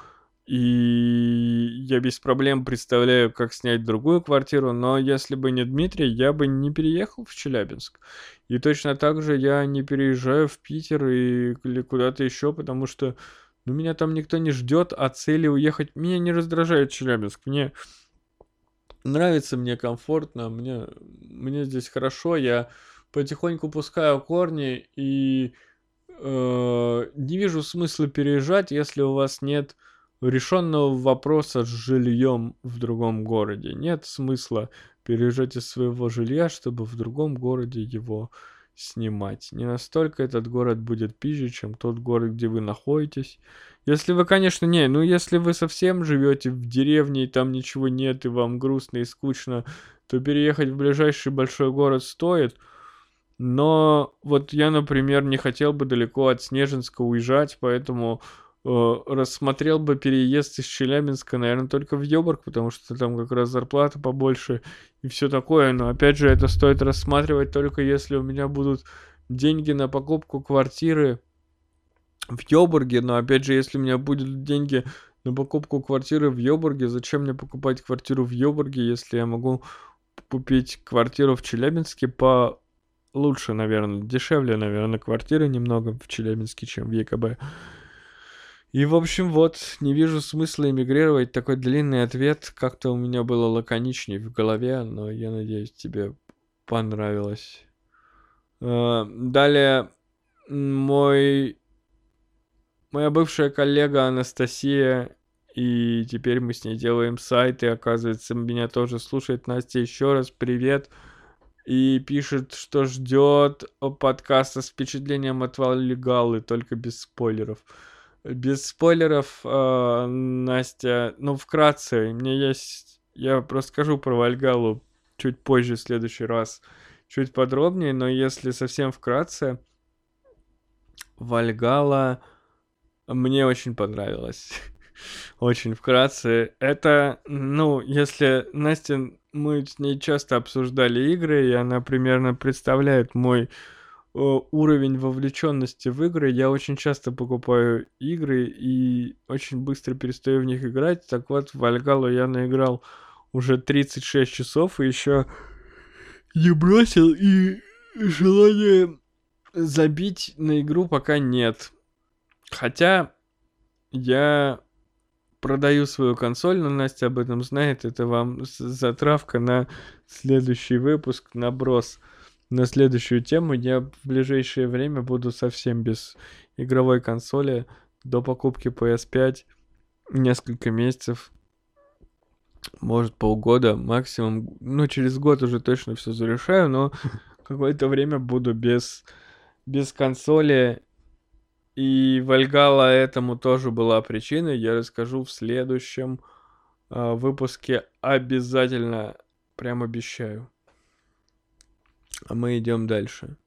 и я без проблем представляю, как снять другую квартиру, но если бы не Дмитрий, я бы не переехал в Челябинск. И точно так же я не переезжаю в Питер и, или куда-то еще, потому что ну, меня там никто не ждет, а цели уехать... Меня не раздражает Челябинск. Мне нравится, мне комфортно, мне, мне здесь хорошо. Я потихоньку пускаю корни и э, не вижу смысла переезжать, если у вас нет решенного вопроса с жильем в другом городе. Нет смысла переезжать из своего жилья, чтобы в другом городе его снимать. Не настолько этот город будет пизже, чем тот город, где вы находитесь. Если вы, конечно, не, ну если вы совсем живете в деревне и там ничего нет, и вам грустно и скучно, то переехать в ближайший большой город стоит. Но вот я, например, не хотел бы далеко от Снежинска уезжать, поэтому рассмотрел бы переезд из Челябинска, наверное, только в Ёборг, потому что там как раз зарплата побольше и все такое. Но опять же, это стоит рассматривать только если у меня будут деньги на покупку квартиры в Ёборге. Но опять же, если у меня будут деньги на покупку квартиры в Ёборге, зачем мне покупать квартиру в Ёборге, если я могу купить квартиру в Челябинске по лучше, наверное, дешевле, наверное, квартиры немного в Челябинске, чем в ЕКБ. И, в общем, вот, не вижу смысла эмигрировать. Такой длинный ответ как-то у меня было лаконичней в голове, но я надеюсь, тебе понравилось. Э, далее, мой... Моя бывшая коллега Анастасия, и теперь мы с ней делаем сайт, и оказывается, меня тоже слушает. Настя, еще раз привет. И пишет, что ждет подкаста с впечатлением от Валигалы, только без спойлеров. Без спойлеров, э, Настя, ну, вкратце, мне есть... Я расскажу про Вальгалу чуть позже, в следующий раз, чуть подробнее, но если совсем вкратце, Вальгала мне очень понравилась. очень вкратце. Это, ну, если Настя, мы с ней часто обсуждали игры, и она примерно представляет мой уровень вовлеченности в игры. Я очень часто покупаю игры и очень быстро перестаю в них играть. Так вот, в Альгалу я наиграл уже 36 часов и еще не бросил, и желания забить на игру пока нет. Хотя я продаю свою консоль, но Настя об этом знает. Это вам затравка на следующий выпуск, наброс на следующую тему. Я в ближайшее время буду совсем без игровой консоли до покупки PS5 несколько месяцев, может полгода максимум. Ну, через год уже точно все зарешаю, но какое-то время буду без, без консоли. И Вальгала этому тоже была причиной. Я расскажу в следующем э, выпуске обязательно. Прям обещаю. А мы идем дальше.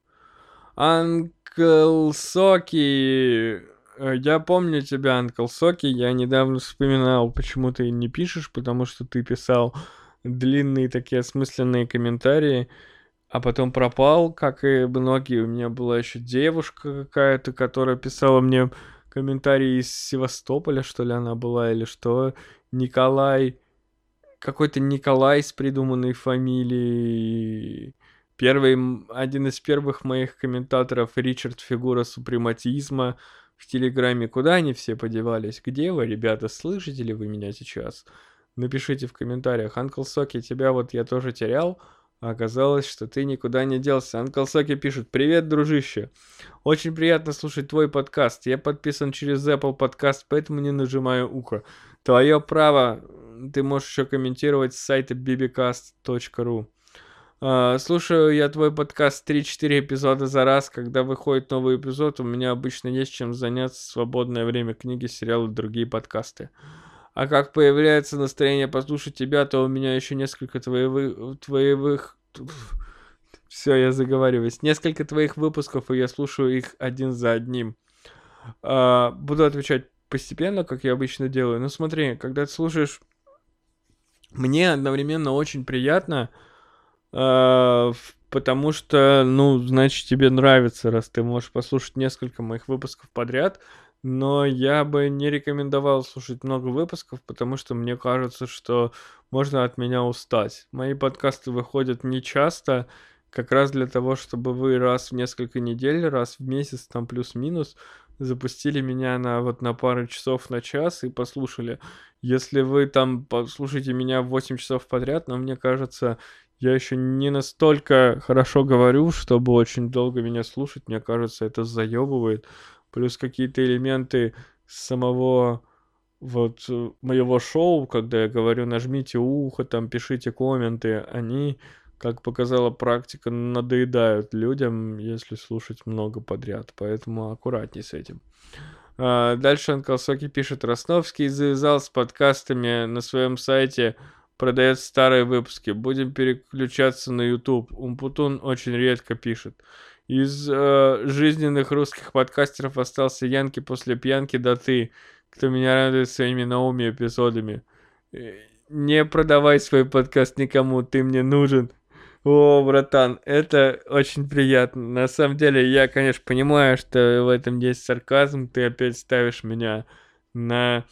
Анкл Соки. Э, я помню тебя, Анкл Соки. Я недавно вспоминал, почему ты не пишешь, потому что ты писал длинные такие осмысленные комментарии, а потом пропал, как и многие. У меня была еще девушка какая-то, которая писала мне комментарии из Севастополя, что ли, она была, или что. Николай, какой-то Николай с придуманной фамилией. Первый, один из первых моих комментаторов, Ричард Фигура Супрематизма в Телеграме. Куда они все подевались? Где вы, ребята? Слышите ли вы меня сейчас? Напишите в комментариях. Анкл Соки, тебя вот я тоже терял. А оказалось, что ты никуда не делся. Анкл Соки пишет, привет, дружище. Очень приятно слушать твой подкаст. Я подписан через Apple подкаст, поэтому не нажимаю ухо. Твое право. Ты можешь еще комментировать с сайта bbcast.ru. Uh, слушаю я твой подкаст 3-4 эпизода за раз. Когда выходит новый эпизод, у меня обычно есть чем заняться в свободное время книги, сериалы другие подкасты. А как появляется настроение послушать тебя, то у меня еще несколько твоевых... твоевых... Все, я заговариваюсь. Несколько твоих выпусков, и я слушаю их один за одним. А, буду отвечать постепенно, как я обычно делаю. Но смотри, когда ты слушаешь... Мне одновременно очень приятно, а, потому что, ну, значит, тебе нравится, раз ты можешь послушать несколько моих выпусков подряд но я бы не рекомендовал слушать много выпусков, потому что мне кажется, что можно от меня устать. Мои подкасты выходят не часто, как раз для того, чтобы вы раз в несколько недель, раз в месяц, там плюс-минус, запустили меня на вот на пару часов на час и послушали. Если вы там послушаете меня 8 часов подряд, но мне кажется, я еще не настолько хорошо говорю, чтобы очень долго меня слушать. Мне кажется, это заебывает плюс какие-то элементы самого вот э, моего шоу, когда я говорю нажмите ухо, там пишите комменты, они, как показала практика, надоедают людям, если слушать много подряд, поэтому аккуратней с этим. А, дальше Анкалсоки пишет, Росновский завязал с подкастами на своем сайте, продает старые выпуски, будем переключаться на YouTube. Умпутун очень редко пишет. Из э, жизненных русских подкастеров остался Янки после пьянки да ты, кто меня радует своими новыми эпизодами. Э, не продавай свой подкаст никому, ты мне нужен. О, братан, это очень приятно. На самом деле, я, конечно, понимаю, что в этом есть сарказм. Ты опять ставишь меня на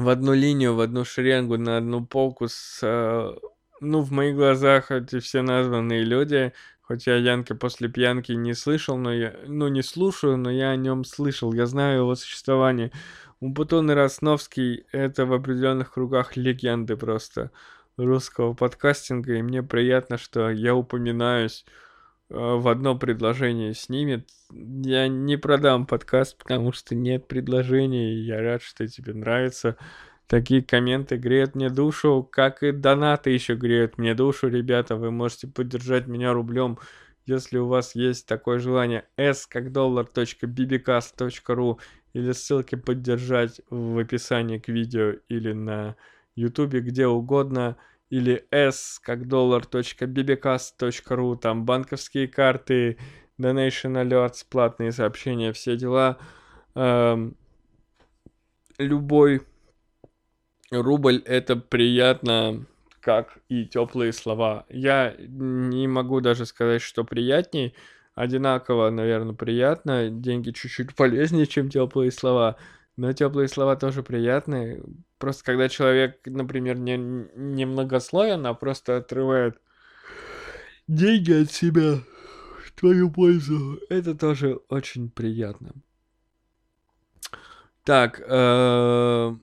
в одну линию, в одну шеренгу, на одну полку с... Э, ну, в моих глазах эти все названные люди, Хоть я Янка после пьянки не слышал, но я... Ну, не слушаю, но я о нем слышал. Я знаю его существование. Умпутун и Росновский — это в определенных кругах легенды просто русского подкастинга, и мне приятно, что я упоминаюсь в одно предложение с ними. Я не продам подкаст, потому что нет предложений, я рад, что тебе нравится. Такие комменты греют мне душу, как и донаты еще греют мне душу, ребята. Вы можете поддержать меня рублем, если у вас есть такое желание. s как доллар .bbcast.ru или ссылки поддержать в описании к видео или на ютубе, где угодно. Или s как доллар .bbcast.ru, там банковские карты, donation alerts, платные сообщения, все дела. Эм, любой рубль это приятно, как и теплые слова. Я не могу даже сказать, что приятней. Одинаково, наверное, приятно. Деньги чуть-чуть полезнее, чем теплые слова. Но теплые слова тоже приятные. Просто когда человек, например, не, не многословен, а просто отрывает деньги от себя в твою пользу, это тоже очень приятно. Так, э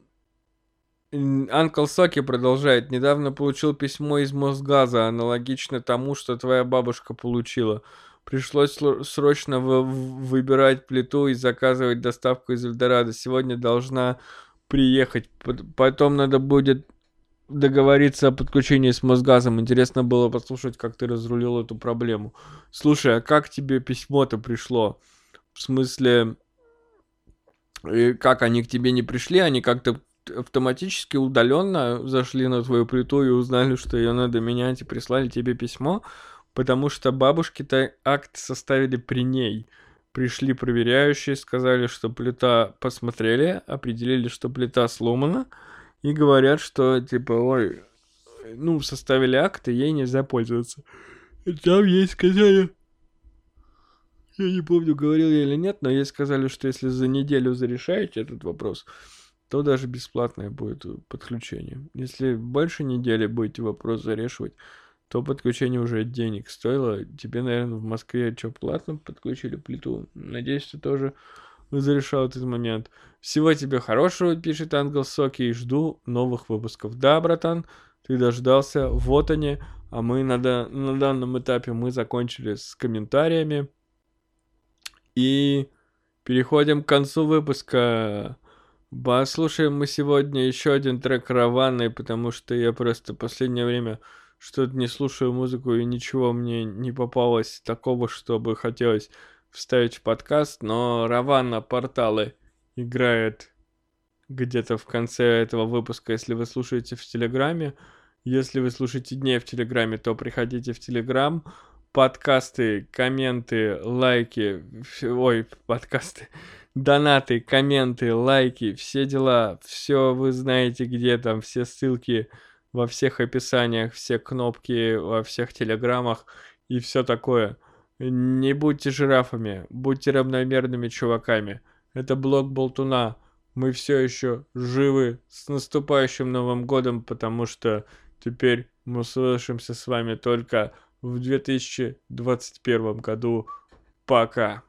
Анкл Соки продолжает. Недавно получил письмо из Мосгаза, аналогично тому, что твоя бабушка получила. Пришлось срочно вы выбирать плиту и заказывать доставку из Эльдорадо. Сегодня должна приехать. Потом надо будет договориться о подключении с Мосгазом. Интересно было послушать, как ты разрулил эту проблему. Слушай, а как тебе письмо-то пришло? В смысле, как они к тебе не пришли, они как-то автоматически удаленно зашли на твою плиту и узнали, что ее надо менять, и прислали тебе письмо, потому что бабушки-то акт составили при ней. Пришли проверяющие, сказали, что плита посмотрели, определили, что плита сломана, и говорят, что типа, ой, ну, составили акт, и ей нельзя пользоваться. Там ей сказали... Я не помню, говорил я или нет, но ей сказали, что если за неделю зарешаете этот вопрос, то даже бесплатное будет подключение. Если больше недели будете вопрос зарешивать, то подключение уже денег стоило. Тебе, наверное, в Москве что, платно подключили плиту? Надеюсь, ты тоже зарешал этот момент. Всего тебе хорошего, пишет Ангел Соки, и жду новых выпусков. Да, братан, ты дождался, вот они. А мы на, на данном этапе мы закончили с комментариями. И переходим к концу выпуска. Послушаем мы сегодня еще один трек Раваны, потому что я просто в последнее время что-то не слушаю музыку и ничего мне не попалось такого, чтобы хотелось вставить в подкаст, но Равана порталы играет где-то в конце этого выпуска, если вы слушаете в Телеграме. Если вы слушаете не в Телеграме, то приходите в Телеграм. Подкасты, комменты, лайки, ой, подкасты, донаты, комменты, лайки, все дела, все вы знаете где там, все ссылки во всех описаниях, все кнопки во всех телеграммах и все такое. Не будьте жирафами, будьте равномерными чуваками. Это блок Болтуна. Мы все еще живы с наступающим Новым годом, потому что теперь мы слышимся с вами только в 2021 году. Пока.